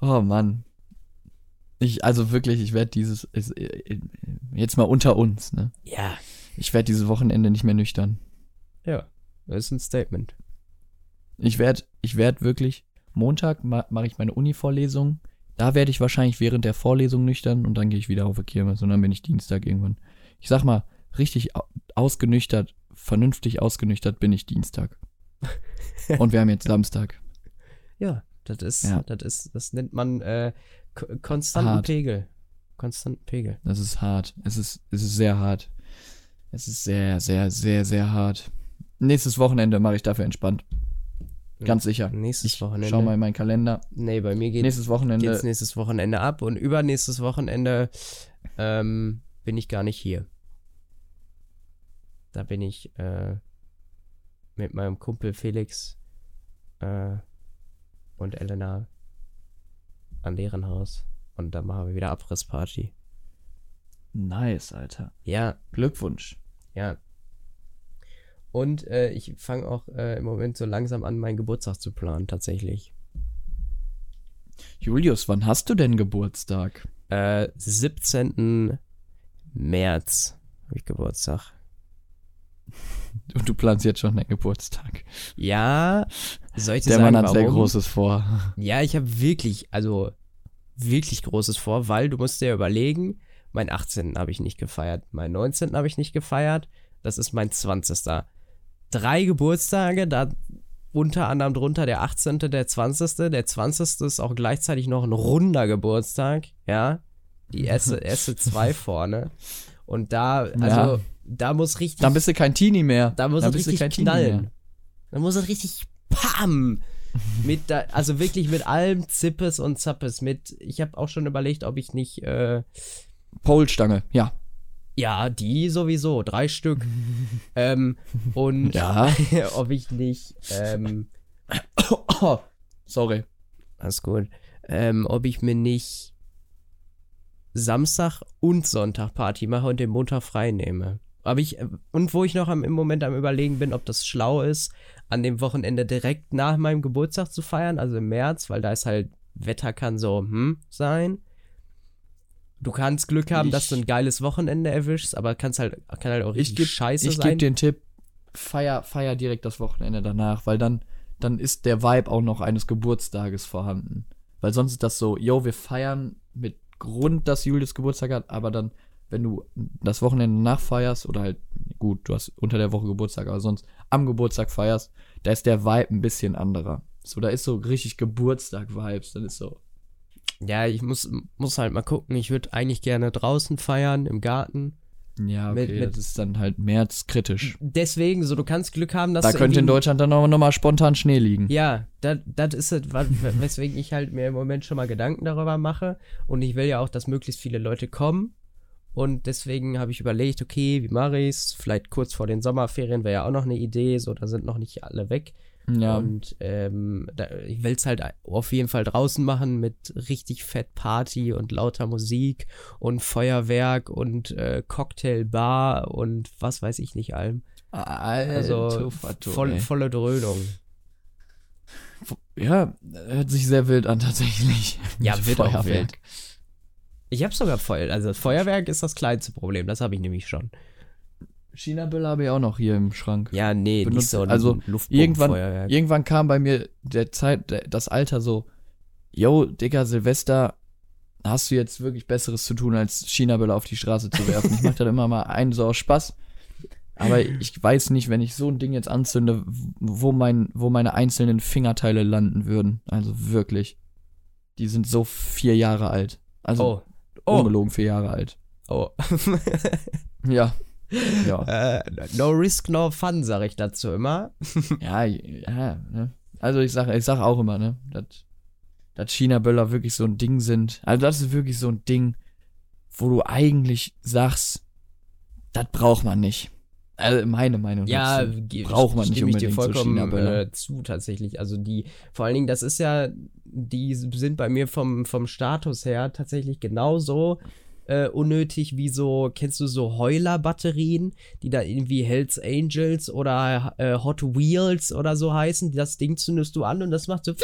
oh Mann. Ich, also wirklich, ich werde dieses, ist, äh, jetzt mal unter uns, ne? ja. Ich werde dieses Wochenende nicht mehr nüchtern. Ja. Das ist ein Statement. Ich werde, ich werde wirklich, Montag ma mache ich meine Uni-Vorlesung. Da werde ich wahrscheinlich während der Vorlesung nüchtern und dann gehe ich wieder auf die Kirmes und dann bin ich Dienstag irgendwann. Ich sag mal, richtig au- ausgenüchtert, vernünftig ausgenüchtert bin ich Dienstag. und wir haben jetzt Samstag. Ja, Das ist, Ja. das ist, das nennt man äh, ko- konstanten Hart. Pegel. Konstanten Pegel. Das ist hart. Es ist, es ist sehr hart. Es ist sehr, sehr, sehr, sehr hart. Nächstes Wochenende mache ich dafür entspannt. Ganz sicher. Nächstes Ich Wochenende. schau mal in meinen Kalender. Nee, bei mir geht Nächstes Wochenende. geht's nächstes Wochenende ab und übernächstes Wochenende ähm, bin ich gar nicht hier. Da bin ich äh, mit meinem Kumpel Felix äh, und Elena an deren Haus und dann machen wir wieder Abrissparty. Nice, Alter. Ja, Glückwunsch. ja. Und äh, ich fange auch äh, im Moment so langsam an, meinen Geburtstag zu planen, tatsächlich. Julius, wann hast du denn Geburtstag? Äh, 17. März habe ich Geburtstag. Und du planst jetzt schon deinen Geburtstag. Ja, soll ich dir Der sagen, Mann hat sehr warum? Großes vor. Ja, ich habe wirklich, also wirklich Großes vor, weil du musst dir überlegen, meinen 18. habe ich nicht gefeiert, meinen 19. habe ich nicht gefeiert, das ist mein 20. Drei Geburtstage, da unter anderem drunter der 18., der 20., der 20. ist auch gleichzeitig noch ein runder Geburtstag, ja, die erste, erste zwei vorne und da, also, Ja. da muss richtig Dann bist du kein Teenie mehr. da muss es richtig knallen. Da muss es richtig PAM! mit da, also wirklich mit allem Zippes und Zappes. Mit, ich habe auch schon überlegt, ob ich nicht, äh, Polstange, ja. Ja, die sowieso, drei Stück. ähm, und Ja. ob ich nicht, ähm, Oh, sorry. alles gut, ähm, ob ich mir nicht Samstag und Sonntag Party mache und den Montag frei nehme. Aber ich, und wo ich noch am, im Moment am überlegen bin, ob das schlau ist, an dem Wochenende direkt nach meinem Geburtstag zu feiern, also im März, weil da ist halt, Wetter kann so, hm, sein. Du kannst Glück haben, Ich- dass du ein geiles Wochenende erwischst, aber kannst halt, kann halt auch Ich richtig geb, scheiße ich sein. geb dir einen Tipp. Feier, feier direkt das Wochenende danach, weil dann, dann ist der Vibe auch noch eines Geburtstages vorhanden. Weil sonst ist das so, yo, wir feiern mit Grund, dass Julius Geburtstag hat, aber dann, wenn du das Wochenende nachfeierst, oder halt, gut, du hast unter der Woche Geburtstag, aber sonst am Geburtstag feierst, da ist der Vibe ein bisschen anderer. So, da ist so richtig Geburtstag-Vibes, dann ist so, ja, ich muss, muss halt mal gucken. Ich würde eigentlich gerne draußen feiern, im Garten. ja, okay, Mit- mit- das ist dann halt mehr als kritisch. Deswegen, so, du kannst Glück haben, dass Da könnte in Deutschland dann auch nochmal spontan Schnee liegen. Ja, das ist es, weswegen ich halt mir im Moment schon mal Gedanken darüber mache. Und ich will ja auch, dass möglichst viele Leute kommen. Und deswegen habe ich überlegt, okay, wie mache ich's? Vielleicht kurz vor den Sommerferien wäre ja auch noch eine Idee, so da sind noch nicht alle weg. Ja. Und ähm, da, ich will es halt auf jeden Fall draußen machen mit richtig fett Party und lauter Musik und Feuerwerk und äh, Cocktailbar und was weiß ich nicht allem. Also voll, volle Dröhnung. Ja, hört sich sehr wild an tatsächlich. Ja, wird auch Feuerwerk. wild. Ich habe sogar Feuer, also Feuerwerk ist das kleinste Problem, das habe ich nämlich schon. China-Böller habe ich auch noch hier im Schrank. Ja, nee, nicht Benutzt- so ein also. Irgendwann, irgendwann kam bei mir der Zeit, der, das Alter so, yo, Digga, Silvester, hast du jetzt wirklich Besseres zu tun, als China-Böller auf die Straße zu werfen. ich mach da immer mal einen so aus Spaß. Aber ich weiß nicht, wenn ich so ein Ding jetzt anzünde, wo, mein, wo meine einzelnen Fingerteile landen würden. Also wirklich. Die sind so vier Jahre alt. Also oh. Oh. ungelogen vier Jahre alt. Oh. Ja. Ja. äh, no risk, no fun, sag ich dazu immer. Ja, ja, ne? Also ich sag, ich sag auch immer, ne, dass, China-Böller wirklich so ein Ding sind. Also das ist wirklich so ein Ding, wo du eigentlich sagst, das braucht man nicht. Also meine Meinung Ja, dazu. braucht man nicht stimme ich dir unbedingt so vollkommen China-Böller. äh, zu, tatsächlich. Also die, vor allen Dingen, das ist ja, die sind bei mir vom, vom Status her tatsächlich genauso äh, unnötig wie so, kennst du so Heuler-Batterien, die da irgendwie Hells Angels oder äh, Hot Wheels oder so heißen. Das Ding zündest du an und das macht so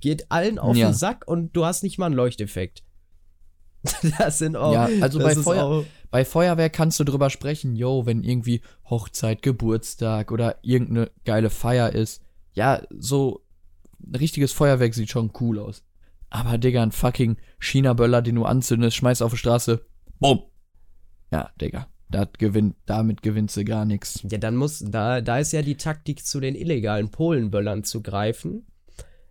geht allen auf Ja. den Sack und du hast nicht mal einen Leuchteffekt. das sind auch. Ja, also bei Feuer- auch- Bei Feuerwerk kannst du drüber sprechen, yo, wenn irgendwie Hochzeit, Geburtstag oder irgendeine geile Feier ist. Ja, so ein richtiges Feuerwerk sieht schon cool aus. Aber Digga, ein fucking China-Böller, den du anzündest, schmeißt auf die Straße, bumm. Ja, Digga, das gewinnt, damit gewinnst du gar nichts. Ja, dann muss, da, da ist ja die Taktik zu den illegalen Polenböllern zu greifen.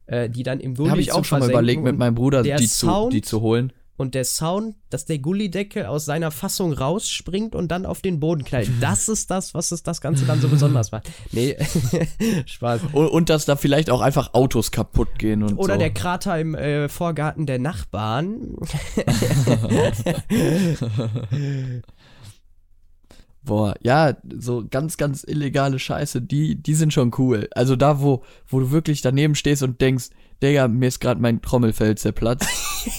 äh, die dann im Gully Habe ich auch zu schon mal überlegt, mit meinem Bruder der die zu, Sound- die zu holen. Und der Sound, dass der Gullideckel aus seiner Fassung rausspringt und dann auf den Boden knallt. Das ist das, was es das Ganze dann so besonders macht. Nee, Spaß. Und, und dass da vielleicht auch einfach Autos kaputt gehen und Oder so. der Krater im äh, Vorgarten der Nachbarn. Boah, ja, so ganz, ganz illegale Scheiße, die, die sind schon cool. Also da, wo, wo du wirklich daneben stehst und denkst, Digga, mir ist gerade mein Trommelfell zerplatzt.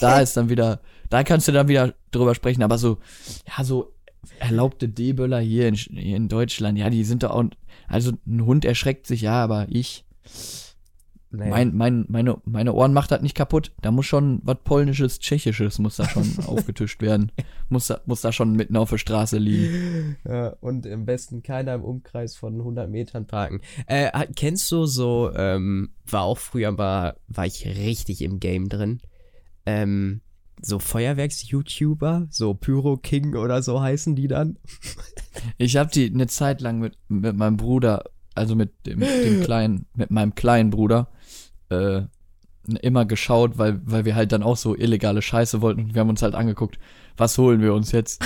da ist dann wieder, da kannst du dann wieder drüber sprechen. Aber so, ja, so erlaubte D-Böller hier in, hier in Deutschland, ja, die sind da auch, also ein Hund erschreckt sich, ja, aber ich, Nee. mein, mein, meine, meine Ohren macht das nicht kaputt. Da muss schon was polnisches, tschechisches muss da schon aufgetischt werden. Muss da, muss da schon mitten auf der Straße liegen. Ja, und im besten keiner im Umkreis von 100 Metern parken. Äh, kennst du so, ähm, war auch früher mal, war ich richtig im Game drin. Ähm, so Feuerwerks-YouTuber, so Pyro King oder so heißen die dann. Ich habe die eine Zeit lang mit, mit meinem Bruder, also mit dem, dem kleinen, mit meinem kleinen Bruder, äh, immer geschaut, weil, weil wir halt dann auch so illegale Scheiße wollten und wir haben uns halt angeguckt, was holen wir uns jetzt?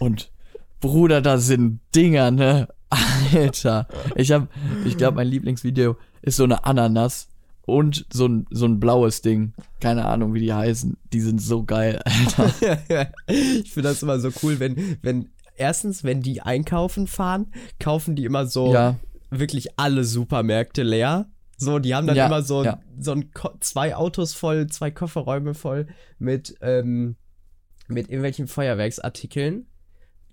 Und Bruder, da sind Dinger, ne? Alter. Ich hab, ich glaube, mein Lieblingsvideo ist so eine Ananas und so ein, so ein blaues Ding. Keine Ahnung, wie die heißen. Die sind so geil, Alter. ich finde das immer so cool, wenn, wenn, erstens, wenn die einkaufen fahren, kaufen die immer so Ja, wirklich alle Supermärkte leer. So, die haben dann Ja, immer so, ja. so ein zwei Autos voll, zwei Kofferräume voll mit, ähm, mit irgendwelchen Feuerwerksartikeln.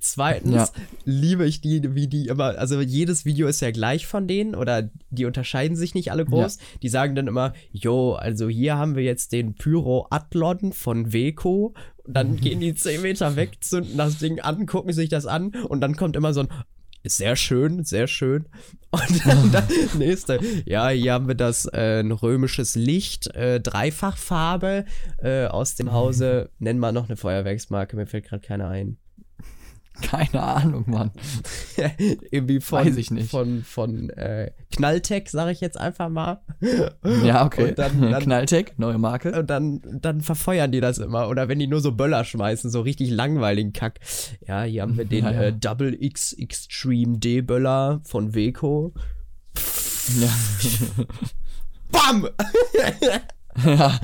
Zweitens Ja. liebe ich die, wie die immer, also jedes Video ist ja gleich von denen oder die unterscheiden sich nicht alle groß. Die sagen dann immer, jo, also hier haben wir jetzt den Pyro Athlon von Weco. Und dann gehen die 10 Meter weg, zünden das Ding an, gucken sich das an und dann kommt immer so ein, sehr schön, sehr schön. Und dann das nächste. Ja, hier haben wir das äh, ein römisches Licht, äh, Dreifachfarbe äh, aus dem Hause. Nenn mal noch eine Feuerwerksmarke, mir fällt gerade keine ein. keine Ahnung, Mann. Irgendwie von, Weiß ich nicht. von, von äh, Knalltech, sage ich jetzt einfach mal. Ja, okay. Und dann, dann, Knalltech, neue Marke. und dann, dann verfeuern die das immer. Oder wenn die nur so Böller schmeißen, so richtig langweiligen Kack. Ja, hier haben wir den Ja, ja. Äh, Double X Extreme D-Böller von Weco. Ja. Bam! ja.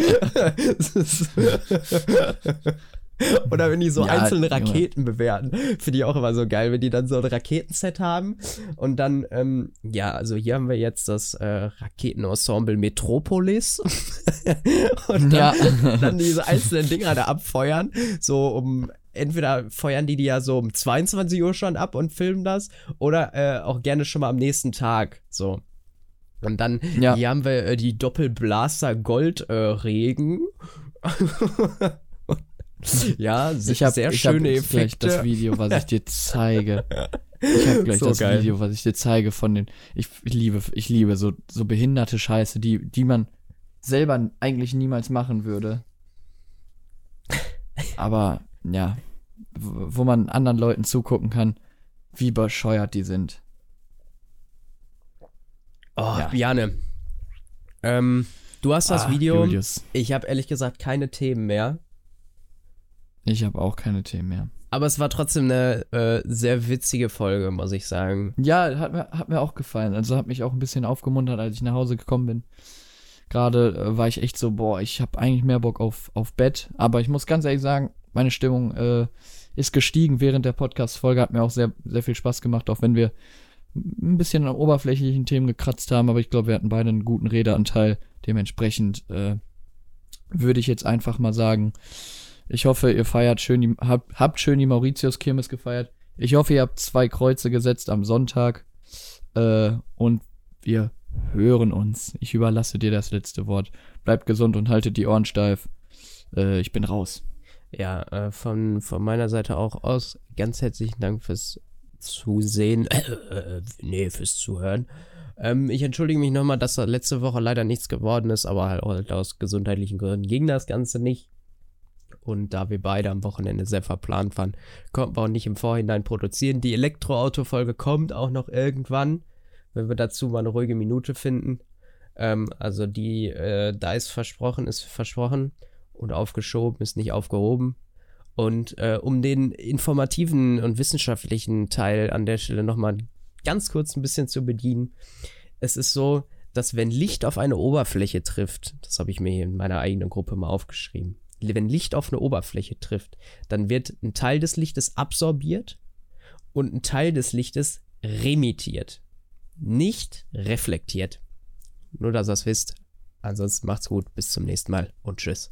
Oder wenn die so Ja, einzelne Junge. Raketen bewerten, finde ich auch immer so geil, wenn die dann so ein Raketenset haben und dann, ähm, ja, also hier haben wir jetzt das äh, Raketenensemble Metropolis und dann, Ja. dann diese einzelnen Dinger da abfeuern, so um, entweder feuern die die ja so um 22 Uhr schon ab und filmen das oder äh, auch gerne schon mal am nächsten Tag, so. Und dann, Ja. hier haben wir äh, die Doppelblaster Goldregen. ja, Ich habe sehr ich hab schöne gleich Effekte. das Video, was ich dir zeige. Ich habe gleich So das geil. Video, was ich dir zeige von den. Ich, ich liebe, ich liebe so so behinderte Scheiße, die die man selber eigentlich niemals machen würde. Aber ja, wo man anderen Leuten zugucken kann, wie bescheuert die sind. Oh, Ja. Bjane. Ähm, du hast das Ah, Video. Julius, Ich habe ehrlich gesagt keine Themen mehr. Ich habe auch keine Themen mehr. Aber es war trotzdem eine äh, sehr witzige Folge, muss ich sagen. Ja, hat mir, hat mir auch gefallen. Also hat mich auch ein bisschen aufgemuntert, als ich nach Hause gekommen bin. Gerade äh, war ich echt so, boah, ich habe eigentlich mehr Bock auf, auf Bett. Aber ich muss ganz ehrlich sagen, meine Stimmung äh, ist gestiegen während der Podcast-Folge. Hat mir auch sehr, sehr viel Spaß gemacht, auch wenn wir ein bisschen an oberflächlichen Themen gekratzt haben. Aber ich glaube, wir hatten beide einen guten Redeanteil. Dementsprechend äh, würde ich jetzt einfach mal sagen, ich hoffe, ihr feiert schön, die, habt, habt schön die Mauritius-Kirmes gefeiert. Ich hoffe, ihr habt zwei Kreuze gesetzt am Sonntag. Äh, und wir hören uns. Ich überlasse dir das letzte Wort. Bleibt gesund und haltet die Ohren steif. Äh, ich bin raus. Ja, äh, von, von meiner Seite auch aus ganz herzlichen Dank fürs Zusehen. Äh, nee, fürs Zuhören. Ähm, ich entschuldige mich nochmal, dass da letzte Woche leider nichts geworden ist, aber halt aus gesundheitlichen Gründen ging das Ganze nicht. Und da wir beide am Wochenende sehr verplant waren, konnten wir auch nicht im Vorhinein produzieren. Die Elektroauto-Folge kommt auch noch irgendwann, wenn wir dazu mal eine ruhige Minute finden. Ähm, also die, äh, da ist versprochen, ist versprochen und aufgeschoben ist nicht aufgehoben. Und äh, um den informativen und wissenschaftlichen Teil an der Stelle nochmal ganz kurz ein bisschen zu bedienen. Es ist so, dass wenn Licht auf eine Oberfläche trifft, das habe ich mir hier in meiner eigenen Gruppe mal aufgeschrieben, wenn Licht auf eine Oberfläche trifft, dann wird ein Teil des Lichtes absorbiert und ein Teil des Lichtes remittiert, nicht reflektiert. Nur, dass ihr es wisst. Ansonsten macht's gut, bis zum nächsten Mal und tschüss.